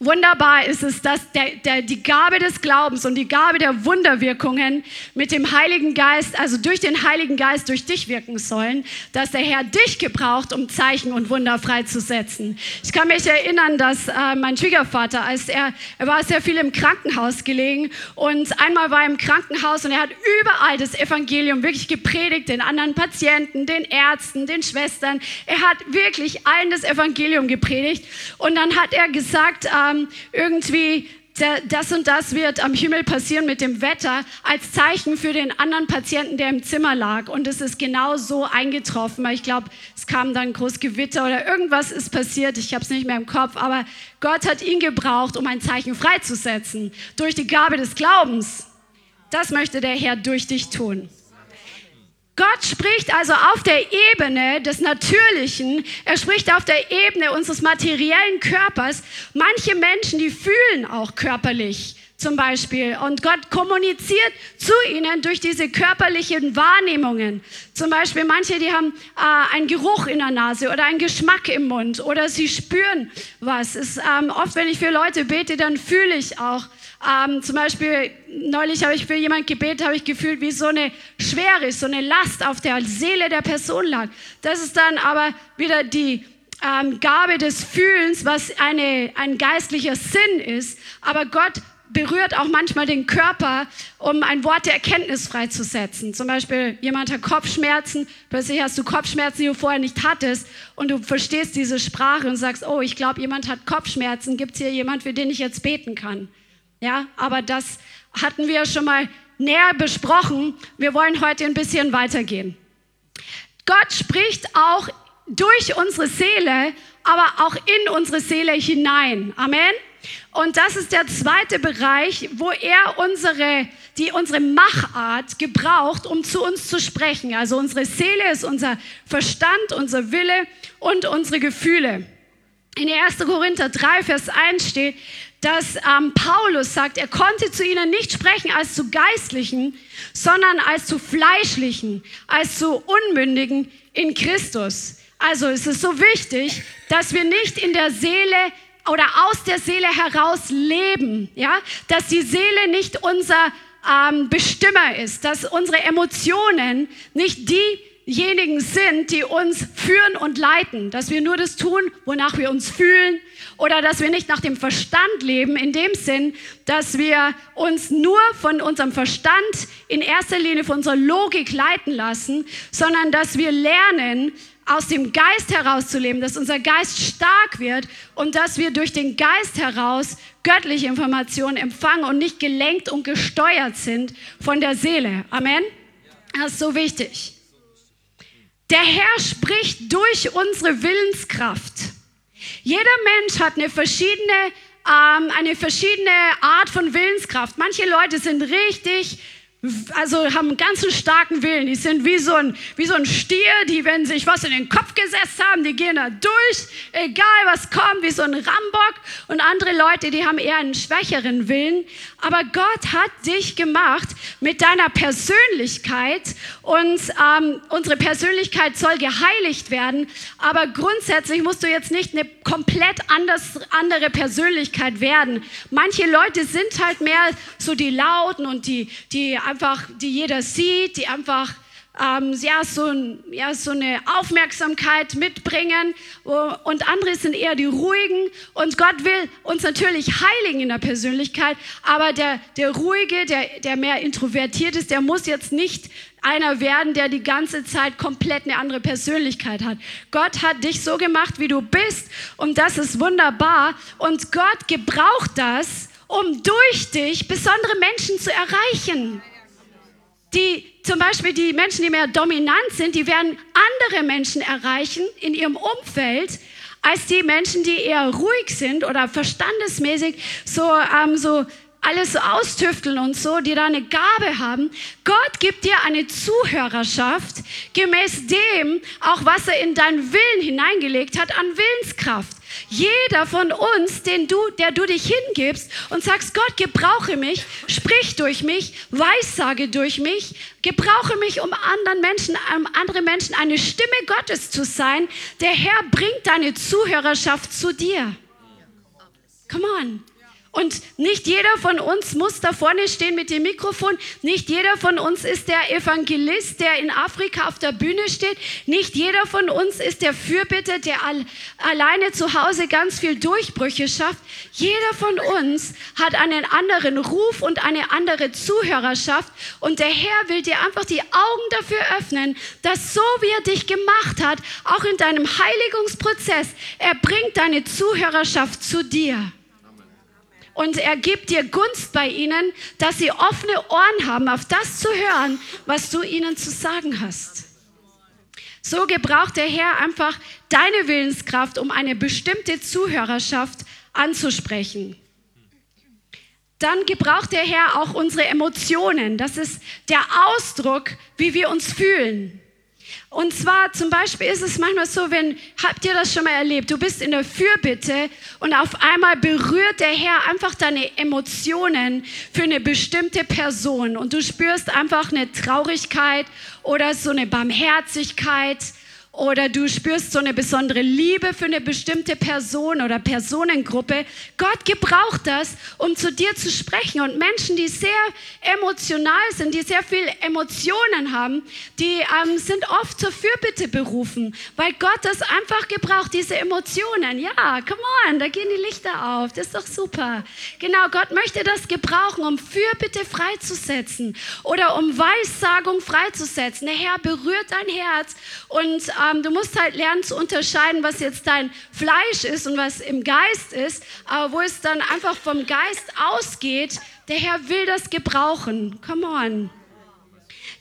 Wunderbar ist es, dass der, der, die Gabe des Glaubens und die Gabe der Wunderwirkungen mit dem Heiligen Geist, also durch den Heiligen Geist durch dich wirken sollen, dass der Herr dich gebraucht, um Zeichen und Wunder freizusetzen. Ich kann mich erinnern, dass äh, mein Schwiegervater, als er, er war sehr viel im Krankenhaus gelegen und einmal war er im Krankenhaus und er hat überall das Evangelium wirklich gepredigt, den anderen Patienten, den Ärzten, den Schwestern. Er hat wirklich allen das Evangelium gepredigt und dann hat er gesagt, äh, ähm, irgendwie das und das wird am Himmel passieren mit dem Wetter, als Zeichen für den anderen Patienten, der im Zimmer lag. Und es ist genau so eingetroffen. Ich glaube, es kam dann ein großes Gewitter oder irgendwas ist passiert. Ich habe es nicht mehr im Kopf. Aber Gott hat ihn gebraucht, um ein Zeichen freizusetzen. Durch die Gabe des Glaubens. Das möchte der Herr durch dich tun. Gott spricht also auf der Ebene des Natürlichen, er spricht auf der Ebene unseres materiellen Körpers. Manche Menschen, die fühlen auch körperlich zum Beispiel. Und Gott kommuniziert zu ihnen durch diese körperlichen Wahrnehmungen. Zum Beispiel manche, die haben äh, einen Geruch in der Nase oder einen Geschmack im Mund oder sie spüren was. Ist, ähm, oft, wenn ich für Leute bete, dann fühle ich auch. Ähm, zum Beispiel, neulich habe ich für jemanden gebetet, habe ich gefühlt, wie so eine Schwere, so eine Last auf der Seele der Person lag. Das ist dann aber wieder die ähm, Gabe des Fühlens, was eine, ein geistlicher Sinn ist. Aber Gott berührt auch manchmal den Körper, um ein Wort der Erkenntnis freizusetzen. Zum Beispiel, jemand hat Kopfschmerzen, plötzlich hast du Kopfschmerzen, die du vorher nicht hattest und du verstehst diese Sprache und sagst, oh, ich glaube, jemand hat Kopfschmerzen, gibt es hier jemand, für den ich jetzt beten kann? Ja, aber das hatten wir schon mal näher besprochen. Wir wollen heute ein bisschen weitergehen. Gott spricht auch durch unsere Seele, aber auch in unsere Seele hinein. Amen. Und das ist der zweite Bereich, wo er unsere, die, unsere Machart gebraucht, um zu uns zu sprechen. Also unsere Seele ist unser Verstand, unser Wille und unsere Gefühle. In 1. Korinther 3, Vers 1 steht, dass ähm, Paulus sagt, er konnte zu ihnen nicht sprechen als zu Geistlichen, sondern als zu Fleischlichen, als zu Unmündigen in Christus. Also es ist so wichtig, dass wir nicht in der Seele oder aus der Seele heraus leben, ja, dass die Seele nicht unser ähm, Bestimmer ist, dass unsere Emotionen nicht diejenigen sind, die uns führen und leiten, dass wir nur das tun, wonach wir uns fühlen oder dass wir nicht nach dem Verstand leben, in dem Sinn, dass wir uns nur von unserem Verstand in erster Linie von unserer Logik leiten lassen, sondern dass wir lernen, aus dem Geist heraus zu leben, dass unser Geist stark wird und dass wir durch den Geist heraus göttliche Informationen empfangen und nicht gelenkt und gesteuert sind von der Seele. Amen. Das ist so wichtig. Der Herr spricht durch unsere Willenskraft. Jeder Mensch hat eine verschiedene, ähm, eine verschiedene Art von Willenskraft. Manche Leute sind richtig also haben einen ganz starken Willen. Die sind wie so, ein, wie so ein Stier, die, wenn sich was in den Kopf gesetzt haben, die gehen da durch, egal was kommt, wie so ein Rambock. Und andere Leute, die haben eher einen schwächeren Willen. Aber Gott hat dich gemacht mit deiner Persönlichkeit und ähm, unsere Persönlichkeit soll geheiligt werden. Aber grundsätzlich musst du jetzt nicht eine komplett anders, andere Persönlichkeit werden. Manche Leute sind halt mehr so die Lauten und die, die einfach, die jeder sieht, die einfach ähm, ja, so, ja, so eine Aufmerksamkeit mitbringen und andere sind eher die ruhigen. Und Gott will uns natürlich heiligen in der Persönlichkeit, aber der, der ruhige, der, der mehr introvertiert ist, der muss jetzt nicht einer werden, der die ganze Zeit komplett eine andere Persönlichkeit hat. Gott hat dich so gemacht, wie du bist und das ist wunderbar. Und Gott gebraucht das, um durch dich besondere Menschen zu erreichen die zum Beispiel die Menschen, die mehr dominant sind, die werden andere Menschen erreichen in ihrem Umfeld als die Menschen, die eher ruhig sind oder verstandesmäßig so, ähm, so alles so austüfteln und so, die da eine Gabe haben. Gott gibt dir eine Zuhörerschaft gemäß dem, auch was er in deinen Willen hineingelegt hat an Willenskraft. Jeder von uns, den du, der du dich hingibst und sagst, Gott, gebrauche mich, sprich durch mich, weissage durch mich, gebrauche mich, um anderen Menschen, um andere Menschen eine Stimme Gottes zu sein. Der Herr bringt deine Zuhörerschaft zu dir. Come on. Und nicht jeder von uns muss da vorne stehen mit dem Mikrofon. Nicht jeder von uns ist der Evangelist, der in Afrika auf der Bühne steht. Nicht jeder von uns ist der Fürbitter, der al alleine zu Hause ganz viel Durchbrüche schafft. Jeder von uns hat einen anderen Ruf und eine andere Zuhörerschaft. Und der Herr will dir einfach die Augen dafür öffnen, dass so wie er dich gemacht hat, auch in deinem Heiligungsprozess, er bringt deine Zuhörerschaft zu dir und er gibt dir Gunst bei ihnen, dass sie offene Ohren haben, auf das zu hören, was du ihnen zu sagen hast. So gebraucht der Herr einfach deine Willenskraft, um eine bestimmte Zuhörerschaft anzusprechen. Dann gebraucht der Herr auch unsere Emotionen. Das ist der Ausdruck, wie wir uns fühlen. Und zwar zum Beispiel ist es manchmal so, wenn, habt ihr das schon mal erlebt, du bist in der Fürbitte und auf einmal berührt der Herr einfach deine Emotionen für eine bestimmte Person und du spürst einfach eine Traurigkeit oder so eine Barmherzigkeit oder du spürst so eine besondere Liebe für eine bestimmte Person oder Personengruppe. Gott gebraucht das, um zu dir zu sprechen. Und Menschen, die sehr emotional sind, die sehr viel Emotionen haben, die ähm, sind oft zur Fürbitte berufen, weil Gott das einfach gebraucht, diese Emotionen. Ja, come on, da gehen die Lichter auf. Das ist doch super. Genau, Gott möchte das gebrauchen, um Fürbitte freizusetzen oder um Weissagung freizusetzen. Der Herr berührt dein Herz und ähm, du musst halt lernen zu unterscheiden, was jetzt dein Fleisch ist und was im Geist ist, aber wo es dann einfach vom Geist ausgeht, der Herr will das gebrauchen. Come on.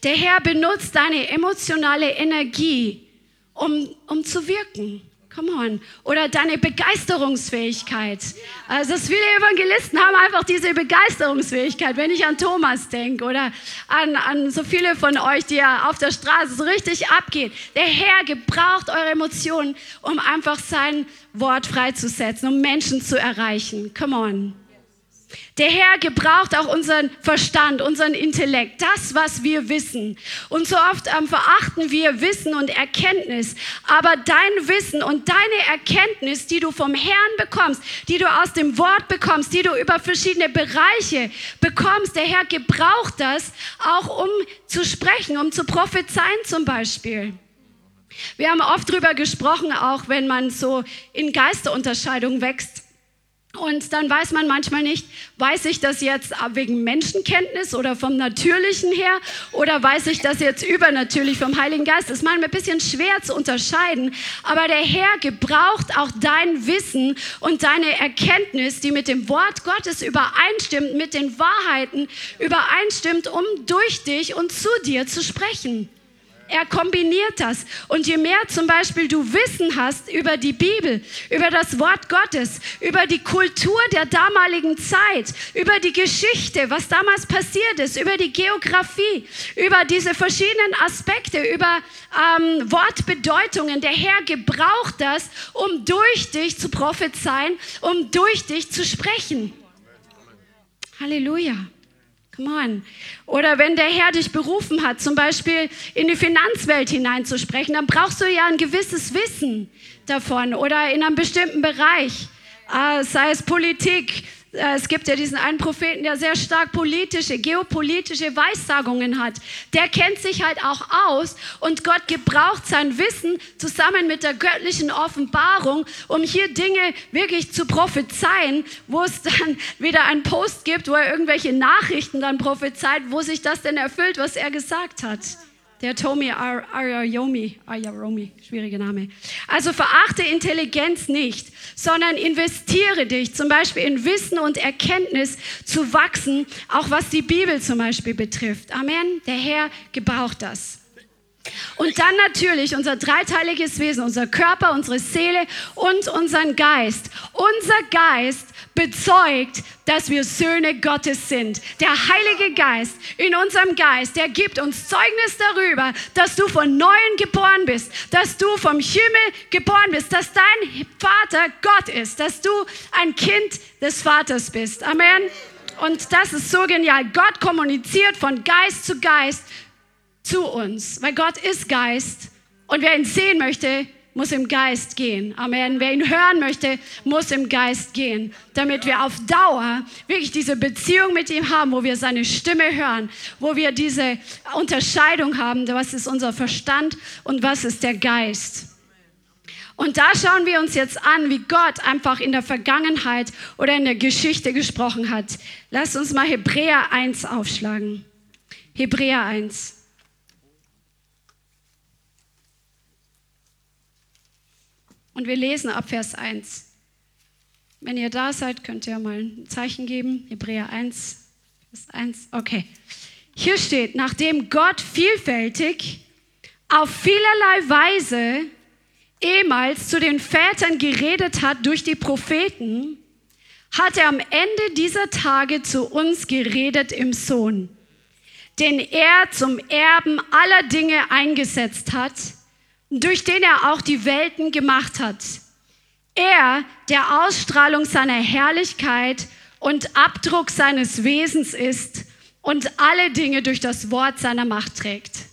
Der Herr benutzt deine emotionale Energie, um, um zu wirken. Come on. Oder deine Begeisterungsfähigkeit. Also viele Evangelisten haben einfach diese Begeisterungsfähigkeit, wenn ich an Thomas denke oder an, an so viele von euch, die ja auf der Straße so richtig abgehen. Der Herr gebraucht eure Emotionen, um einfach sein Wort freizusetzen, um Menschen zu erreichen. Come on. Der Herr gebraucht auch unseren Verstand, unseren Intellekt, das, was wir wissen. Und so oft ähm, verachten wir Wissen und Erkenntnis. Aber dein Wissen und deine Erkenntnis, die du vom Herrn bekommst, die du aus dem Wort bekommst, die du über verschiedene Bereiche bekommst, der Herr gebraucht das auch, um zu sprechen, um zu prophezeien zum Beispiel. Wir haben oft darüber gesprochen, auch wenn man so in Geisterunterscheidung wächst und dann weiß man manchmal nicht, weiß ich das jetzt wegen Menschenkenntnis oder vom Natürlichen her oder weiß ich das jetzt übernatürlich vom Heiligen Geist. Das ist manchmal ein bisschen schwer zu unterscheiden. Aber der Herr gebraucht auch dein Wissen und deine Erkenntnis, die mit dem Wort Gottes übereinstimmt, mit den Wahrheiten übereinstimmt, um durch dich und zu dir zu sprechen. Er kombiniert das. Und je mehr zum Beispiel du Wissen hast über die Bibel, über das Wort Gottes, über die Kultur der damaligen Zeit, über die Geschichte, was damals passiert ist, über die Geografie, über diese verschiedenen Aspekte, über ähm, Wortbedeutungen, der Herr gebraucht das, um durch dich zu prophezeien, um durch dich zu sprechen. Halleluja. Come on. Oder wenn der Herr dich berufen hat, zum Beispiel in die Finanzwelt hineinzusprechen, dann brauchst du ja ein gewisses Wissen davon oder in einem bestimmten Bereich, äh, sei es Politik, es gibt ja diesen einen Propheten, der sehr stark politische, geopolitische Weissagungen hat. Der kennt sich halt auch aus und Gott gebraucht sein Wissen zusammen mit der göttlichen Offenbarung, um hier Dinge wirklich zu prophezeien, wo es dann wieder einen Post gibt, wo er irgendwelche Nachrichten dann prophezeit, wo sich das denn erfüllt, was er gesagt hat. Der Tomi Arayomi, Ayaromi, schwieriger Name. Also verachte Intelligenz nicht, sondern investiere dich zum Beispiel in Wissen und Erkenntnis zu wachsen, auch was die Bibel zum Beispiel betrifft. Amen. Der Herr gebraucht das. Und dann natürlich unser dreiteiliges Wesen, unser Körper, unsere Seele und unseren Geist. Unser Geist bezeugt, dass wir Söhne Gottes sind. Der Heilige Geist in unserem Geist, der gibt uns Zeugnis darüber, dass du von Neuem geboren bist, dass du vom Himmel geboren bist, dass dein Vater Gott ist, dass du ein Kind des Vaters bist. Amen. Und das ist so genial. Gott kommuniziert von Geist zu Geist zu uns, weil Gott ist Geist und wer ihn sehen möchte, muss im Geist gehen. Amen. Wer ihn hören möchte, muss im Geist gehen, damit wir auf Dauer wirklich diese Beziehung mit ihm haben, wo wir seine Stimme hören, wo wir diese Unterscheidung haben, was ist unser Verstand und was ist der Geist. Und da schauen wir uns jetzt an, wie Gott einfach in der Vergangenheit oder in der Geschichte gesprochen hat. Lass uns mal Hebräer 1 aufschlagen. Hebräer 1. Und wir lesen ab Vers 1. Wenn ihr da seid, könnt ihr mal ein Zeichen geben. Hebräer 1, Vers 1. Okay. Hier steht, nachdem Gott vielfältig auf vielerlei Weise ehemals zu den Vätern geredet hat durch die Propheten, hat er am Ende dieser Tage zu uns geredet im Sohn den er zum Erben aller Dinge eingesetzt hat, durch den er auch die Welten gemacht hat. Er, der Ausstrahlung seiner Herrlichkeit und Abdruck seines Wesens ist und alle Dinge durch das Wort seiner Macht trägt.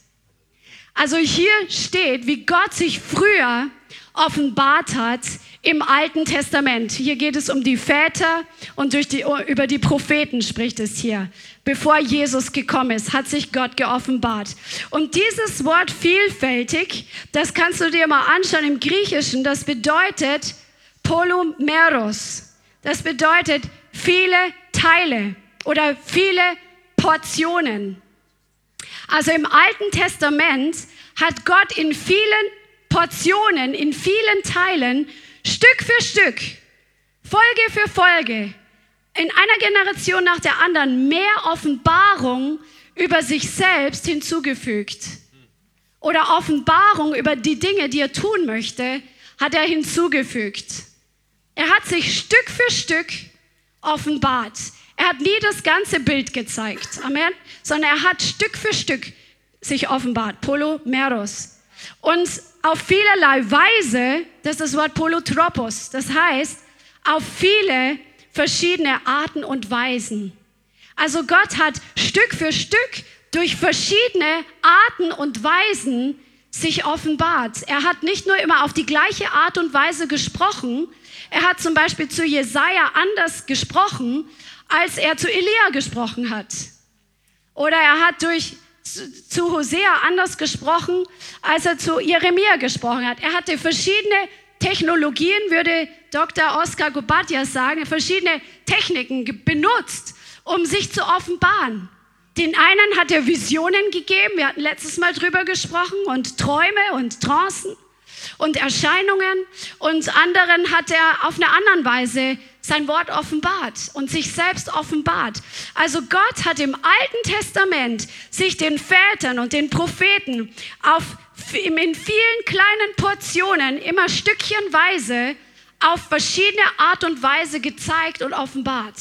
Also hier steht, wie Gott sich früher offenbart hat im Alten Testament. Hier geht es um die Väter und durch die, über die Propheten spricht es hier. Bevor Jesus gekommen ist, hat sich Gott geoffenbart. Und dieses Wort vielfältig, das kannst du dir mal anschauen im Griechischen, das bedeutet Polumeros. Das bedeutet viele Teile oder viele Portionen. Also im Alten Testament hat Gott in vielen Portionen, in vielen Teilen, Stück für Stück, Folge für Folge, in einer Generation nach der anderen mehr Offenbarung über sich selbst hinzugefügt. Oder Offenbarung über die Dinge, die er tun möchte, hat er hinzugefügt. Er hat sich Stück für Stück offenbart. Er hat nie das ganze Bild gezeigt, Amen, sondern er hat Stück für Stück sich offenbart, Polomeros. Und auf vielerlei Weise, das ist das Wort Polotropos, das heißt, auf viele verschiedene Arten und Weisen. Also Gott hat Stück für Stück durch verschiedene Arten und Weisen sich offenbart. Er hat nicht nur immer auf die gleiche Art und Weise gesprochen, er hat zum Beispiel zu Jesaja anders gesprochen, als er zu Elia gesprochen hat. Oder er hat durch zu Hosea anders gesprochen, als er zu Jeremia gesprochen hat. Er hatte verschiedene Technologien, würde Dr. Oskar Gobatia sagen, verschiedene Techniken benutzt, um sich zu offenbaren. Den einen hat er Visionen gegeben, wir hatten letztes Mal drüber gesprochen, und Träume und Trancen und Erscheinungen und anderen hat er auf eine andere Weise sein Wort offenbart und sich selbst offenbart. Also Gott hat im Alten Testament sich den Vätern und den Propheten auf, in vielen kleinen Portionen, immer stückchenweise, auf verschiedene Art und Weise gezeigt und offenbart.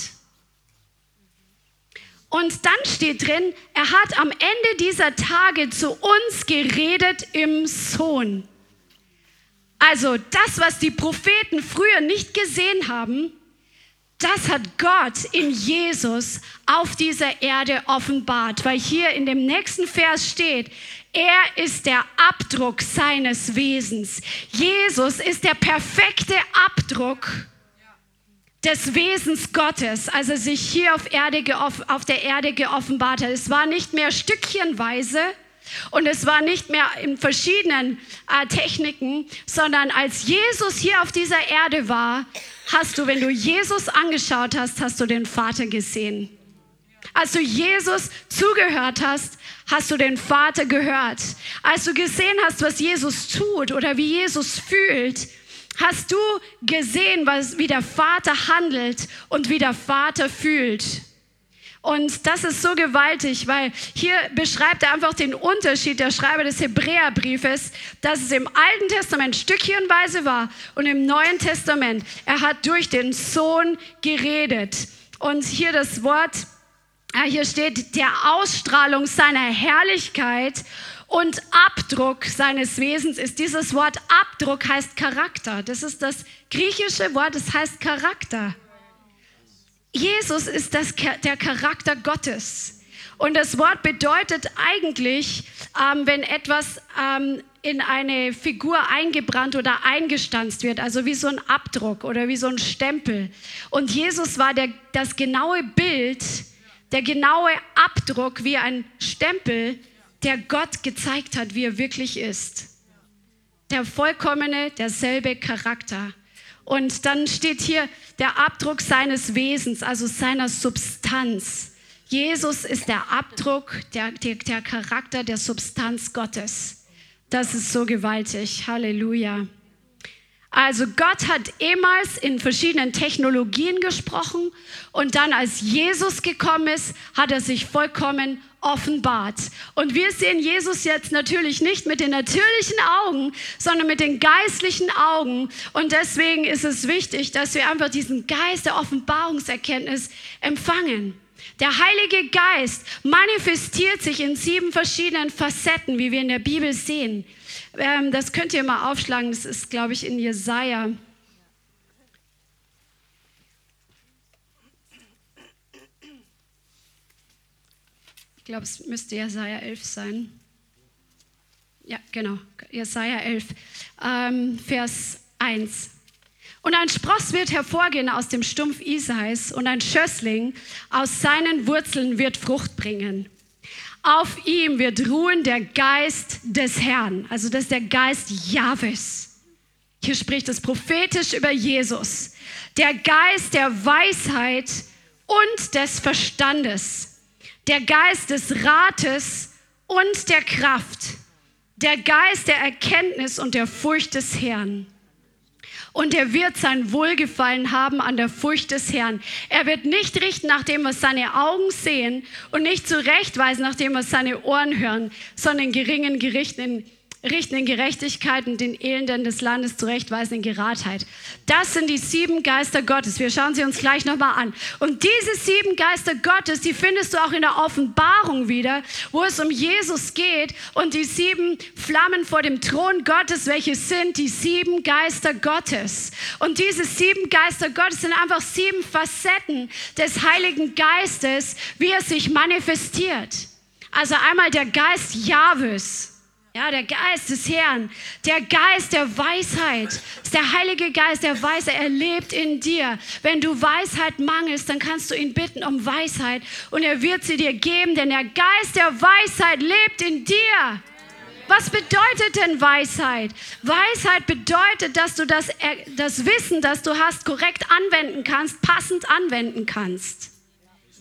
Und dann steht drin, er hat am Ende dieser Tage zu uns geredet im Sohn. Also das, was die Propheten früher nicht gesehen haben, das hat Gott in Jesus auf dieser Erde offenbart, weil hier in dem nächsten Vers steht, er ist der Abdruck seines Wesens. Jesus ist der perfekte Abdruck des Wesens Gottes, als er sich hier auf, Erde auf der Erde geoffenbart hat. Es war nicht mehr stückchenweise, und es war nicht mehr in verschiedenen äh, Techniken, sondern als Jesus hier auf dieser Erde war, hast du, wenn du Jesus angeschaut hast, hast du den Vater gesehen. Als du Jesus zugehört hast, hast du den Vater gehört. Als du gesehen hast, was Jesus tut oder wie Jesus fühlt, hast du gesehen, was, wie der Vater handelt und wie der Vater fühlt. Und das ist so gewaltig, weil hier beschreibt er einfach den Unterschied, der Schreiber des Hebräerbriefes, dass es im Alten Testament stückchenweise war und im Neuen Testament, er hat durch den Sohn geredet. Und hier das Wort, hier steht, der Ausstrahlung seiner Herrlichkeit und Abdruck seines Wesens ist. Dieses Wort Abdruck heißt Charakter. Das ist das griechische Wort, das heißt Charakter. Jesus ist das, der Charakter Gottes. Und das Wort bedeutet eigentlich, ähm, wenn etwas ähm, in eine Figur eingebrannt oder eingestanzt wird, also wie so ein Abdruck oder wie so ein Stempel. Und Jesus war der, das genaue Bild, der genaue Abdruck wie ein Stempel, der Gott gezeigt hat, wie er wirklich ist. Der vollkommene, derselbe Charakter. Und dann steht hier der Abdruck seines Wesens, also seiner Substanz. Jesus ist der Abdruck, der, der, der Charakter der Substanz Gottes. Das ist so gewaltig. Halleluja. Also Gott hat ehemals in verschiedenen Technologien gesprochen und dann, als Jesus gekommen ist, hat er sich vollkommen offenbart. Und wir sehen Jesus jetzt natürlich nicht mit den natürlichen Augen, sondern mit den geistlichen Augen. Und deswegen ist es wichtig, dass wir einfach diesen Geist der Offenbarungserkenntnis empfangen. Der Heilige Geist manifestiert sich in sieben verschiedenen Facetten, wie wir in der Bibel sehen. Ähm, das könnt ihr mal aufschlagen, das ist, glaube ich, in Jesaja. Ich glaube, es müsste Jesaja 11 sein. Ja, genau, Jesaja 11, ähm, Vers 1. Und ein Spross wird hervorgehen aus dem Stumpf Isais und ein Schössling aus seinen Wurzeln wird Frucht bringen. Auf ihm wird ruhen der Geist des Herrn, also das ist der Geist Jahwes. Hier spricht es prophetisch über Jesus. Der Geist der Weisheit und des Verstandes, der Geist des Rates und der Kraft, der Geist der Erkenntnis und der Furcht des Herrn und er wird sein Wohlgefallen haben an der Furcht des Herrn. Er wird nicht richten nach dem, was seine Augen sehen und nicht zurechtweisen nach dem, was seine Ohren hören, sondern geringen Gerichten richten in Gerechtigkeit und den Elenden des Landes zurechtweisen in Geradheit. Das sind die sieben Geister Gottes. Wir schauen sie uns gleich nochmal an. Und diese sieben Geister Gottes, die findest du auch in der Offenbarung wieder, wo es um Jesus geht und die sieben Flammen vor dem Thron Gottes, welche sind die sieben Geister Gottes. Und diese sieben Geister Gottes sind einfach sieben Facetten des Heiligen Geistes, wie er sich manifestiert. Also einmal der Geist Jahwes ja, der Geist des Herrn, der Geist der Weisheit, ist der Heilige Geist der Weisheit, er lebt in dir. Wenn du Weisheit mangelst, dann kannst du ihn bitten um Weisheit und er wird sie dir geben, denn der Geist der Weisheit lebt in dir. Was bedeutet denn Weisheit? Weisheit bedeutet, dass du das, das Wissen, das du hast, korrekt anwenden kannst, passend anwenden kannst.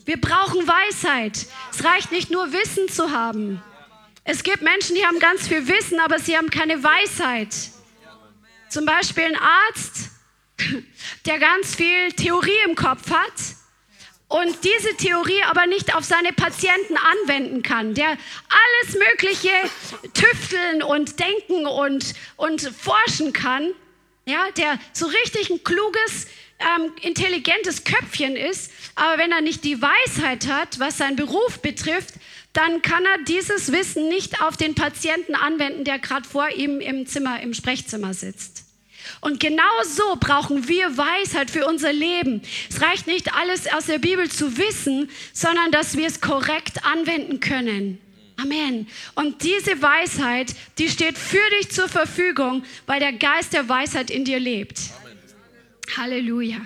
Wir brauchen Weisheit. Es reicht nicht nur Wissen zu haben. Es gibt Menschen, die haben ganz viel Wissen, aber sie haben keine Weisheit. Zum Beispiel ein Arzt, der ganz viel Theorie im Kopf hat und diese Theorie aber nicht auf seine Patienten anwenden kann, der alles Mögliche tüfteln und denken und, und forschen kann, ja, der so richtig ein kluges, ähm, intelligentes Köpfchen ist, aber wenn er nicht die Weisheit hat, was seinen Beruf betrifft, dann kann er dieses Wissen nicht auf den Patienten anwenden, der gerade vor ihm im Zimmer, im Sprechzimmer sitzt. Und genau so brauchen wir Weisheit für unser Leben. Es reicht nicht alles aus der Bibel zu wissen, sondern dass wir es korrekt anwenden können. Amen. Und diese Weisheit, die steht für dich zur Verfügung, weil der Geist der Weisheit in dir lebt. Amen. Halleluja.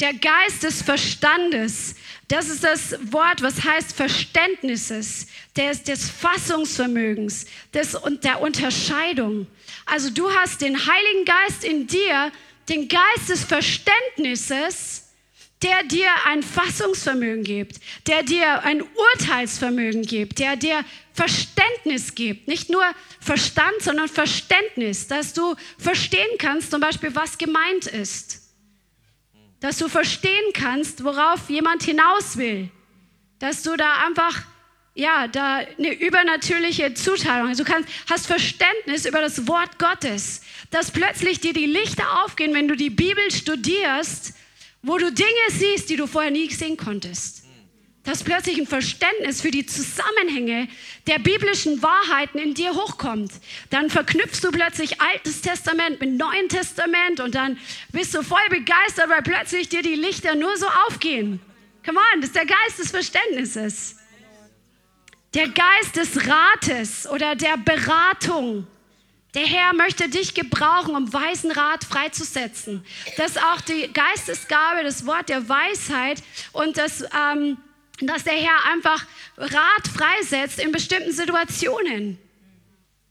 Der Geist des Verstandes, das ist das Wort, was heißt Verständnisses, des, des Fassungsvermögens des, und der Unterscheidung. Also du hast den Heiligen Geist in dir, den Geist des Verständnisses, der dir ein Fassungsvermögen gibt, der dir ein Urteilsvermögen gibt, der dir Verständnis gibt. Nicht nur Verstand, sondern Verständnis, dass du verstehen kannst, zum Beispiel, was gemeint ist dass du verstehen kannst, worauf jemand hinaus will. Dass du da einfach, ja, da eine übernatürliche Zuteilung hast. Du kannst, hast Verständnis über das Wort Gottes, dass plötzlich dir die Lichter aufgehen, wenn du die Bibel studierst, wo du Dinge siehst, die du vorher nie sehen konntest dass plötzlich ein Verständnis für die Zusammenhänge der biblischen Wahrheiten in dir hochkommt. Dann verknüpfst du plötzlich Altes Testament mit Neuen Testament und dann bist du voll begeistert, weil plötzlich dir die Lichter nur so aufgehen. Come on, das ist der Geist des Verständnisses. Der Geist des Rates oder der Beratung. Der Herr möchte dich gebrauchen, um weisen Rat freizusetzen. Das ist auch die Geistesgabe, das Wort der Weisheit und das ähm, dass der Herr einfach Rat freisetzt in bestimmten Situationen.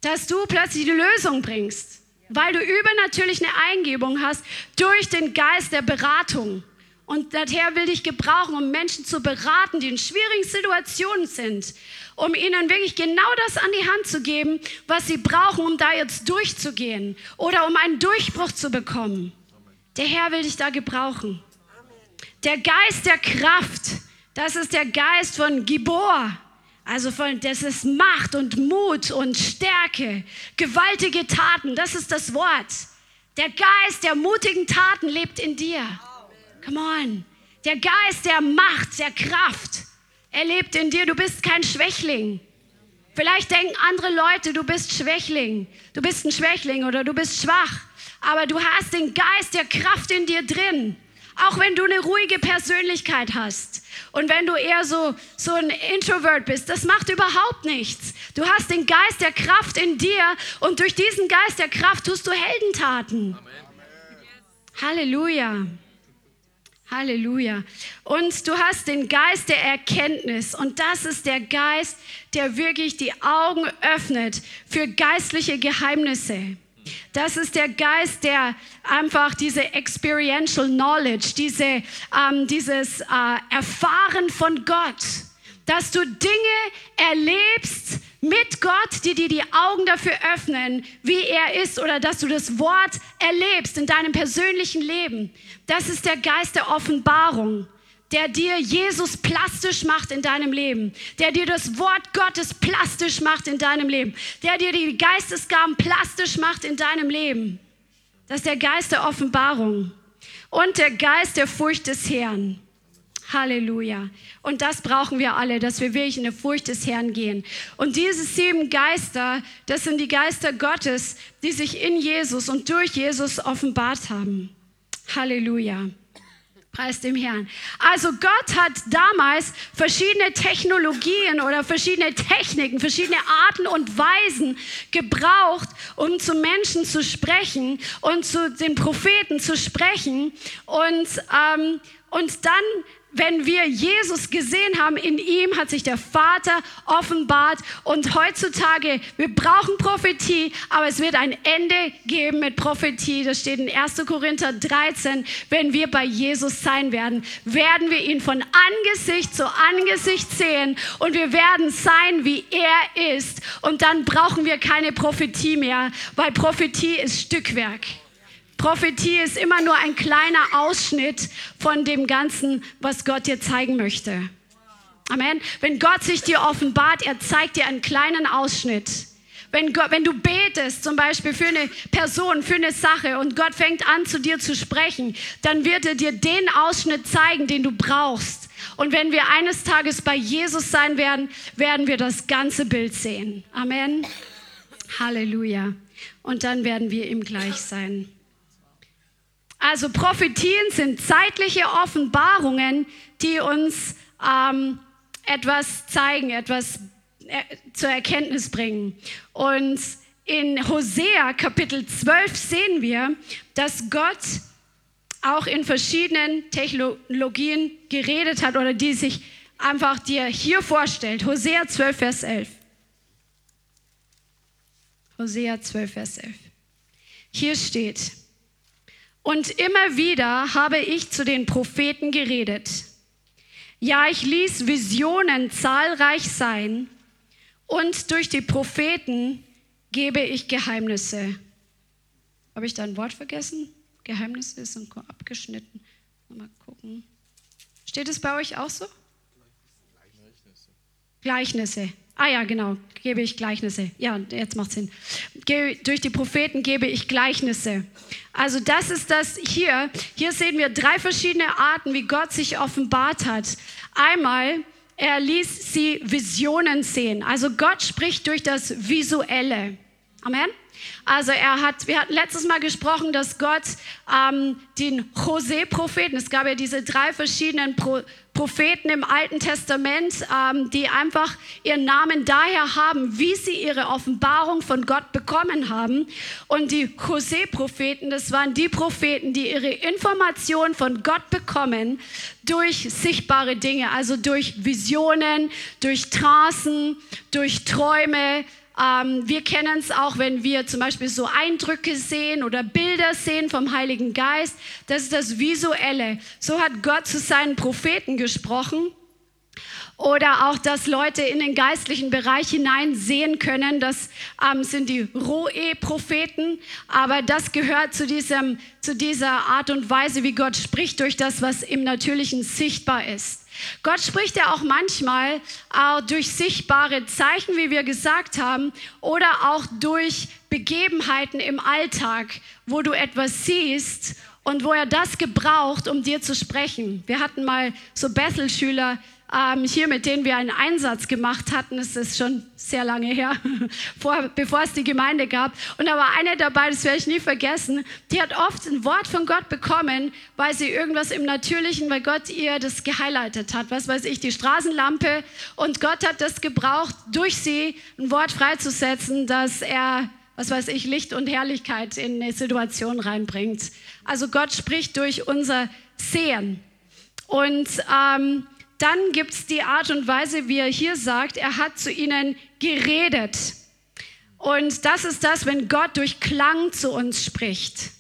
Dass du plötzlich die Lösung bringst, weil du übernatürlich eine Eingebung hast durch den Geist der Beratung. Und der Herr will dich gebrauchen, um Menschen zu beraten, die in schwierigen Situationen sind, um ihnen wirklich genau das an die Hand zu geben, was sie brauchen, um da jetzt durchzugehen oder um einen Durchbruch zu bekommen. Der Herr will dich da gebrauchen. Der Geist der Kraft das ist der Geist von Gibor. Also von, das ist Macht und Mut und Stärke, gewaltige Taten, das ist das Wort. Der Geist der mutigen Taten lebt in dir. Come on. Der Geist der Macht, der Kraft, er lebt in dir. Du bist kein Schwächling. Vielleicht denken andere Leute, du bist Schwächling. Du bist ein Schwächling oder du bist schwach. Aber du hast den Geist der Kraft in dir drin. Auch wenn du eine ruhige Persönlichkeit hast und wenn du eher so, so ein Introvert bist, das macht überhaupt nichts. Du hast den Geist der Kraft in dir und durch diesen Geist der Kraft tust du Heldentaten. Amen. Halleluja. Halleluja. Und du hast den Geist der Erkenntnis. Und das ist der Geist, der wirklich die Augen öffnet für geistliche Geheimnisse. Das ist der Geist, der einfach diese experiential knowledge, diese, ähm, dieses äh, Erfahren von Gott, dass du Dinge erlebst mit Gott, die dir die Augen dafür öffnen, wie er ist oder dass du das Wort erlebst in deinem persönlichen Leben. Das ist der Geist der Offenbarung der dir Jesus plastisch macht in deinem Leben, der dir das Wort Gottes plastisch macht in deinem Leben, der dir die Geistesgaben plastisch macht in deinem Leben. Das ist der Geist der Offenbarung und der Geist der Furcht des Herrn. Halleluja. Und das brauchen wir alle, dass wir wirklich in der Furcht des Herrn gehen. Und diese sieben Geister, das sind die Geister Gottes, die sich in Jesus und durch Jesus offenbart haben. Halleluja. Preis dem Herrn. Also Gott hat damals verschiedene Technologien oder verschiedene Techniken, verschiedene Arten und Weisen gebraucht, um zu Menschen zu sprechen und zu den Propheten zu sprechen. Und, ähm, und dann wenn wir Jesus gesehen haben, in ihm hat sich der Vater offenbart. Und heutzutage, wir brauchen Prophetie, aber es wird ein Ende geben mit Prophetie. Das steht in 1. Korinther 13. Wenn wir bei Jesus sein werden, werden wir ihn von Angesicht zu Angesicht sehen und wir werden sein, wie er ist. Und dann brauchen wir keine Prophetie mehr, weil Prophetie ist Stückwerk. Prophetie ist immer nur ein kleiner Ausschnitt von dem Ganzen, was Gott dir zeigen möchte. Amen. Wenn Gott sich dir offenbart, er zeigt dir einen kleinen Ausschnitt. Wenn, Gott, wenn du betest, zum Beispiel für eine Person, für eine Sache und Gott fängt an zu dir zu sprechen, dann wird er dir den Ausschnitt zeigen, den du brauchst. Und wenn wir eines Tages bei Jesus sein werden, werden wir das ganze Bild sehen. Amen. Halleluja. Und dann werden wir ihm gleich sein. Also Prophetien sind zeitliche Offenbarungen, die uns ähm, etwas zeigen, etwas äh, zur Erkenntnis bringen. Und in Hosea Kapitel 12 sehen wir, dass Gott auch in verschiedenen Technologien geredet hat oder die sich einfach dir hier vorstellt. Hosea 12, Vers 11. Hosea 12, Vers 11. Hier steht, und immer wieder habe ich zu den Propheten geredet. Ja, ich ließ Visionen zahlreich sein und durch die Propheten gebe ich Geheimnisse. Habe ich da ein Wort vergessen? Geheimnisse ist abgeschnitten. Mal gucken. Steht es bei euch auch so? Gleichnisse. Gleichnisse. Ah ja, genau, gebe ich Gleichnisse. Ja, jetzt macht Sinn. durch die Propheten gebe ich Gleichnisse. Also das ist das hier. Hier sehen wir drei verschiedene Arten, wie Gott sich offenbart hat. Einmal, er ließ sie Visionen sehen. Also Gott spricht durch das Visuelle. Amen. Also er hat, wir hatten letztes Mal gesprochen, dass Gott ähm, den Jose-Propheten, es gab ja diese drei verschiedenen Pro Propheten im Alten Testament, ähm, die einfach ihren Namen daher haben, wie sie ihre Offenbarung von Gott bekommen haben. Und die Jose-Propheten, das waren die Propheten, die ihre Information von Gott bekommen durch sichtbare Dinge, also durch Visionen, durch Trancen, durch Träume, ähm, wir kennen es auch, wenn wir zum Beispiel so Eindrücke sehen oder Bilder sehen vom Heiligen Geist. Das ist das Visuelle. So hat Gott zu seinen Propheten gesprochen. Oder auch, dass Leute in den geistlichen Bereich hinein sehen können. Das ähm, sind die Roe-Propheten. Aber das gehört zu, diesem, zu dieser Art und Weise, wie Gott spricht, durch das, was im Natürlichen sichtbar ist. Gott spricht ja auch manchmal äh, durch sichtbare Zeichen, wie wir gesagt haben, oder auch durch Begebenheiten im Alltag, wo du etwas siehst und wo er das gebraucht, um dir zu sprechen. Wir hatten mal so Bethel-Schüler ähm, hier, mit denen wir einen Einsatz gemacht hatten. Das ist schon sehr lange her, vor, bevor es die Gemeinde gab. Und da war eine dabei, das werde ich nie vergessen, die hat oft ein Wort von Gott bekommen, weil sie irgendwas im Natürlichen, weil Gott ihr das gehighlightet hat. Was weiß ich, die Straßenlampe. Und Gott hat das gebraucht, durch sie ein Wort freizusetzen, dass er was weiß ich, Licht und Herrlichkeit in eine Situation reinbringt. Also Gott spricht durch unser Sehen. Und ähm, dann gibt es die Art und Weise, wie er hier sagt, er hat zu ihnen geredet. Und das ist das, wenn Gott durch Klang zu uns spricht.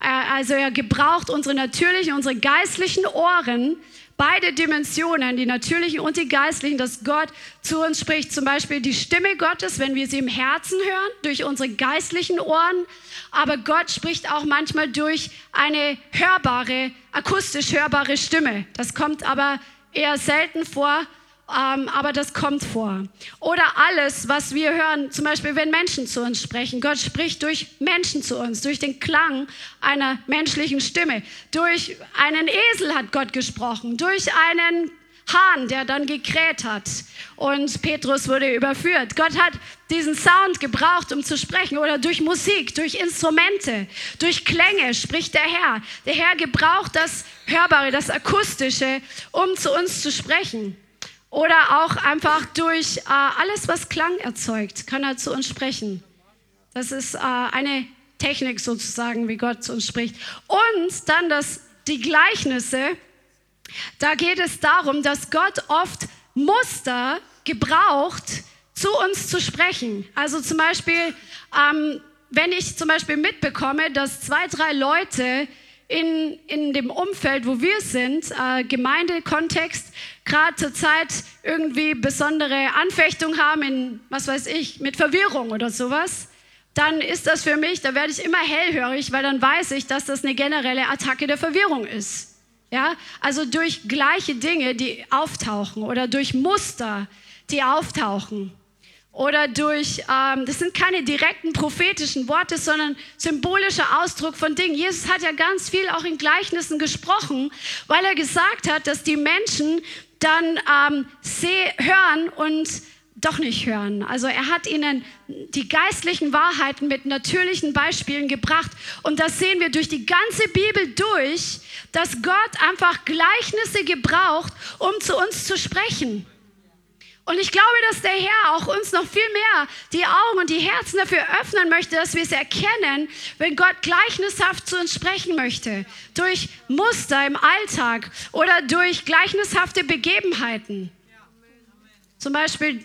Also er gebraucht unsere natürlichen, unsere geistlichen Ohren, beide Dimensionen, die natürlichen und die geistlichen, dass Gott zu uns spricht. Zum Beispiel die Stimme Gottes, wenn wir sie im Herzen hören, durch unsere geistlichen Ohren. Aber Gott spricht auch manchmal durch eine hörbare, akustisch hörbare Stimme. Das kommt aber eher selten vor, ähm, aber das kommt vor. Oder alles, was wir hören, zum Beispiel, wenn Menschen zu uns sprechen. Gott spricht durch Menschen zu uns, durch den Klang einer menschlichen Stimme. Durch einen Esel hat Gott gesprochen, durch einen Hahn, der dann gekräht hat. Und Petrus wurde überführt. Gott hat diesen Sound gebraucht, um zu sprechen. Oder durch Musik, durch Instrumente, durch Klänge spricht der Herr. Der Herr gebraucht das Hörbare, das Akustische, um zu uns zu sprechen. Oder auch einfach durch äh, alles, was Klang erzeugt, kann er zu uns sprechen. Das ist äh, eine Technik sozusagen, wie Gott zu uns spricht. Und dann das, die Gleichnisse. Da geht es darum, dass Gott oft Muster gebraucht, zu uns zu sprechen. Also zum Beispiel, ähm, wenn ich zum Beispiel mitbekomme, dass zwei, drei Leute in, in dem Umfeld, wo wir sind, äh, Gemeindekontext, gerade zur Zeit irgendwie besondere Anfechtung haben in, was weiß ich, mit Verwirrung oder sowas, dann ist das für mich, da werde ich immer hellhörig, weil dann weiß ich, dass das eine generelle Attacke der Verwirrung ist. Ja, also durch gleiche Dinge, die auftauchen oder durch Muster, die auftauchen oder durch, ähm, das sind keine direkten prophetischen Worte, sondern symbolischer Ausdruck von Dingen. Jesus hat ja ganz viel auch in Gleichnissen gesprochen, weil er gesagt hat, dass die Menschen dann ähm, seh, hören und doch nicht hören. Also er hat ihnen die geistlichen Wahrheiten mit natürlichen Beispielen gebracht. Und das sehen wir durch die ganze Bibel durch, dass Gott einfach Gleichnisse gebraucht, um zu uns zu sprechen. Und ich glaube, dass der Herr auch uns noch viel mehr die Augen und die Herzen dafür öffnen möchte, dass wir es erkennen, wenn Gott gleichnishaft zu uns sprechen möchte. Durch Muster im Alltag oder durch gleichnishafte Begebenheiten. Zum Beispiel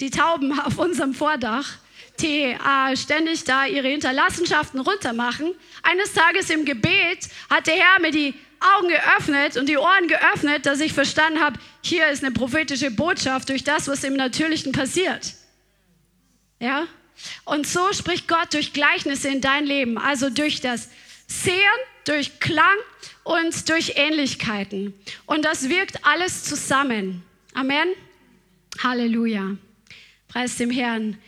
die Tauben auf unserem Vordach, die äh, ständig da ihre Hinterlassenschaften runtermachen. Eines Tages im Gebet hat der Herr mir die Augen geöffnet und die Ohren geöffnet, dass ich verstanden habe, hier ist eine prophetische Botschaft durch das, was im Natürlichen passiert. Ja? Und so spricht Gott durch Gleichnisse in dein Leben, also durch das Sehen, durch Klang und durch Ähnlichkeiten. Und das wirkt alles zusammen. Amen. Halleluja. Preis dem Herrn.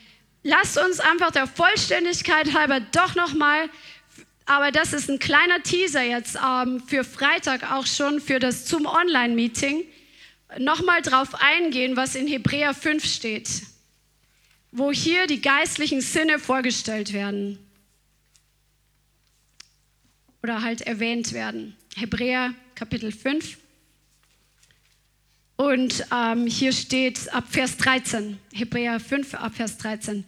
Lasst uns einfach der Vollständigkeit halber doch noch mal aber das ist ein kleiner Teaser jetzt ähm, für Freitag auch schon für das zum Online-Meeting. Nochmal drauf eingehen, was in Hebräer 5 steht, wo hier die geistlichen Sinne vorgestellt werden oder halt erwähnt werden. Hebräer Kapitel 5. Und ähm, hier steht ab Vers 13, Hebräer 5 ab Vers 13.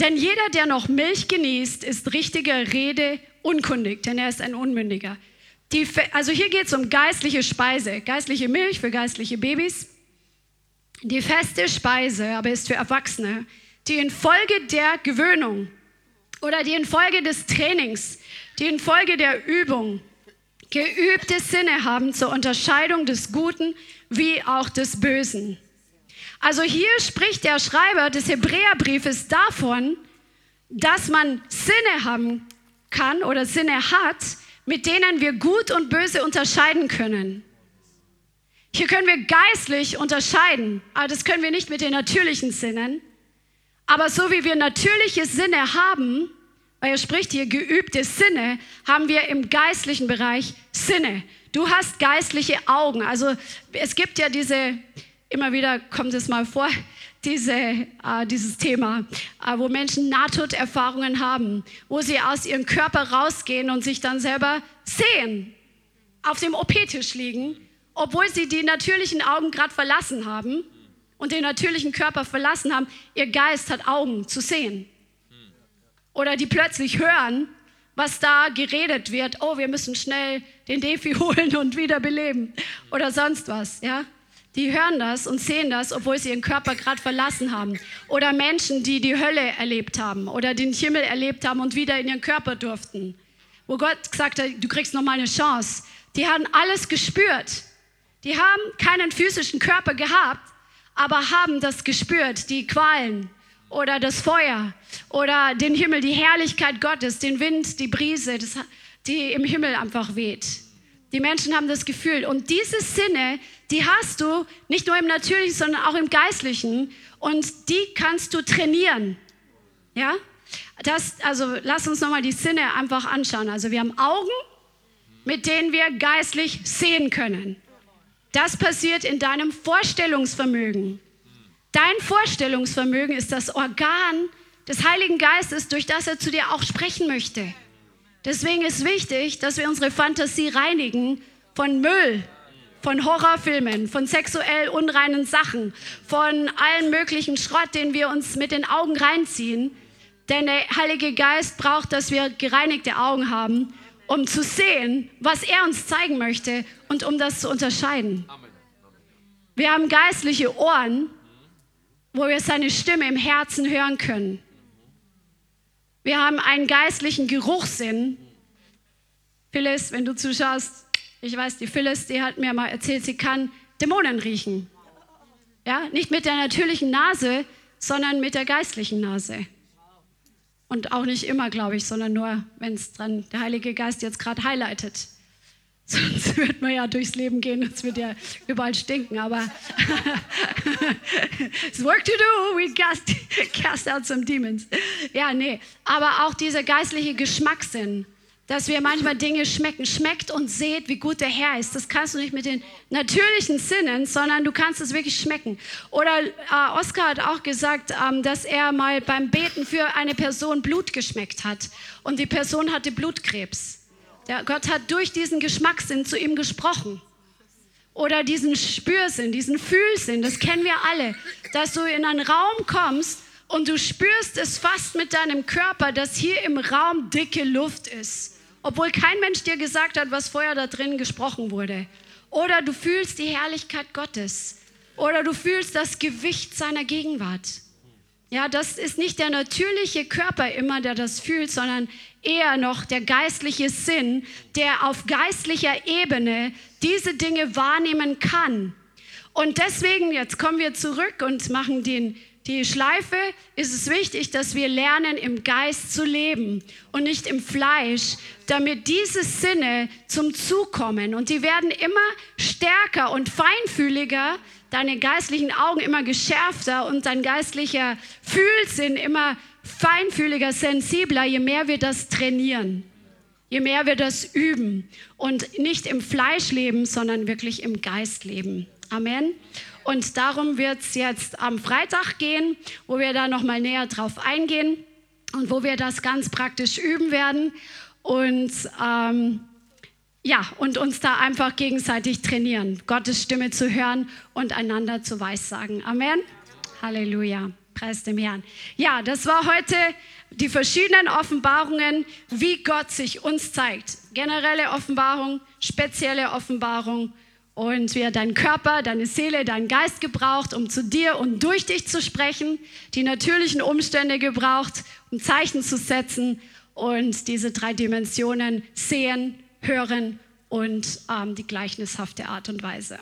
Denn jeder, der noch Milch genießt, ist richtiger Rede unkundig, denn er ist ein Unmündiger. Die, also hier geht es um geistliche Speise, geistliche Milch für geistliche Babys. Die feste Speise aber ist für Erwachsene, die infolge der Gewöhnung oder die infolge des Trainings, die infolge der Übung geübte Sinne haben zur Unterscheidung des Guten wie auch des Bösen. Also hier spricht der Schreiber des Hebräerbriefes davon, dass man Sinne haben kann oder Sinne hat, mit denen wir gut und böse unterscheiden können. Hier können wir geistlich unterscheiden, aber das können wir nicht mit den natürlichen Sinnen. Aber so wie wir natürliche Sinne haben, weil er spricht hier geübte Sinne, haben wir im geistlichen Bereich Sinne. Du hast geistliche Augen. Also es gibt ja diese, immer wieder kommt es mal vor, diese, äh, dieses Thema, äh, wo Menschen Nahtoderfahrungen haben, wo sie aus ihrem Körper rausgehen und sich dann selber sehen, auf dem OP-Tisch liegen, obwohl sie die natürlichen Augen gerade verlassen haben und den natürlichen Körper verlassen haben. Ihr Geist hat Augen zu sehen. Oder die plötzlich hören, was da geredet wird. Oh, wir müssen schnell den Defi holen und wiederbeleben oder sonst was. Ja? Die hören das und sehen das, obwohl sie ihren Körper gerade verlassen haben. Oder Menschen, die die Hölle erlebt haben oder den Himmel erlebt haben und wieder in ihren Körper durften. Wo Gott gesagt hat, du kriegst noch mal eine Chance. Die haben alles gespürt. Die haben keinen physischen Körper gehabt, aber haben das gespürt, die Qualen oder das Feuer oder den Himmel, die Herrlichkeit Gottes, den Wind, die Brise, das, die im Himmel einfach weht. Die Menschen haben das Gefühl. Und diese Sinne, die hast du nicht nur im Natürlichen, sondern auch im Geistlichen. Und die kannst du trainieren. Ja? Das, also lass uns nochmal die Sinne einfach anschauen. Also wir haben Augen, mit denen wir geistlich sehen können. Das passiert in deinem Vorstellungsvermögen. Dein Vorstellungsvermögen ist das Organ des Heiligen Geistes, durch das er zu dir auch sprechen möchte. Deswegen ist wichtig, dass wir unsere Fantasie reinigen von Müll, von Horrorfilmen, von sexuell unreinen Sachen, von allen möglichen Schrott, den wir uns mit den Augen reinziehen. Denn der Heilige Geist braucht, dass wir gereinigte Augen haben, um zu sehen, was er uns zeigen möchte und um das zu unterscheiden. Wir haben geistliche Ohren, wo wir seine Stimme im Herzen hören können. Wir haben einen geistlichen Geruchssinn. Phyllis, wenn du zuschaust, ich weiß, die Phyllis, die hat mir mal erzählt, sie kann Dämonen riechen. Ja, nicht mit der natürlichen Nase, sondern mit der geistlichen Nase. Und auch nicht immer, glaube ich, sondern nur, wenn es dran der Heilige Geist jetzt gerade highlightet. Sonst wird man ja durchs Leben gehen, es wird ja überall stinken, aber it's work to do, we cast, cast out some demons. Ja, nee, aber auch dieser geistliche Geschmackssinn, dass wir manchmal Dinge schmecken. Schmeckt und seht, wie gut der Herr ist. Das kannst du nicht mit den natürlichen Sinnen, sondern du kannst es wirklich schmecken. Oder äh, Oskar hat auch gesagt, ähm, dass er mal beim Beten für eine Person Blut geschmeckt hat und die Person hatte Blutkrebs. Der Gott hat durch diesen Geschmackssinn zu ihm gesprochen. Oder diesen Spürsinn, diesen Fühlsinn, das kennen wir alle, dass du in einen Raum kommst und du spürst es fast mit deinem Körper, dass hier im Raum dicke Luft ist, obwohl kein Mensch dir gesagt hat, was vorher da drin gesprochen wurde. Oder du fühlst die Herrlichkeit Gottes. Oder du fühlst das Gewicht seiner Gegenwart. Ja, das ist nicht der natürliche Körper immer, der das fühlt, sondern eher noch der geistliche Sinn, der auf geistlicher Ebene diese Dinge wahrnehmen kann. Und deswegen, jetzt kommen wir zurück und machen den, die Schleife, ist es wichtig, dass wir lernen, im Geist zu leben und nicht im Fleisch, damit diese Sinne zum Zug kommen. Und die werden immer stärker und feinfühliger, deine geistlichen Augen immer geschärfter und dein geistlicher Fühlsinn immer feinfühliger, sensibler, je mehr wir das trainieren, je mehr wir das üben und nicht im Fleisch leben, sondern wirklich im Geist leben. Amen. Und darum wird es jetzt am Freitag gehen, wo wir da nochmal näher drauf eingehen und wo wir das ganz praktisch üben werden. Und ähm, ja, und uns da einfach gegenseitig trainieren, Gottes Stimme zu hören und einander zu weissagen. Amen. Halleluja. Preis dem Herrn. Ja, das war heute die verschiedenen Offenbarungen, wie Gott sich uns zeigt. Generelle Offenbarung, spezielle Offenbarung und wie er deinen Körper, deine Seele, deinen Geist gebraucht, um zu dir und durch dich zu sprechen, die natürlichen Umstände gebraucht, um Zeichen zu setzen und diese drei Dimensionen sehen, hören und ähm, die gleichnishafte Art und Weise.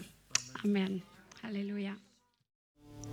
Amen. Halleluja.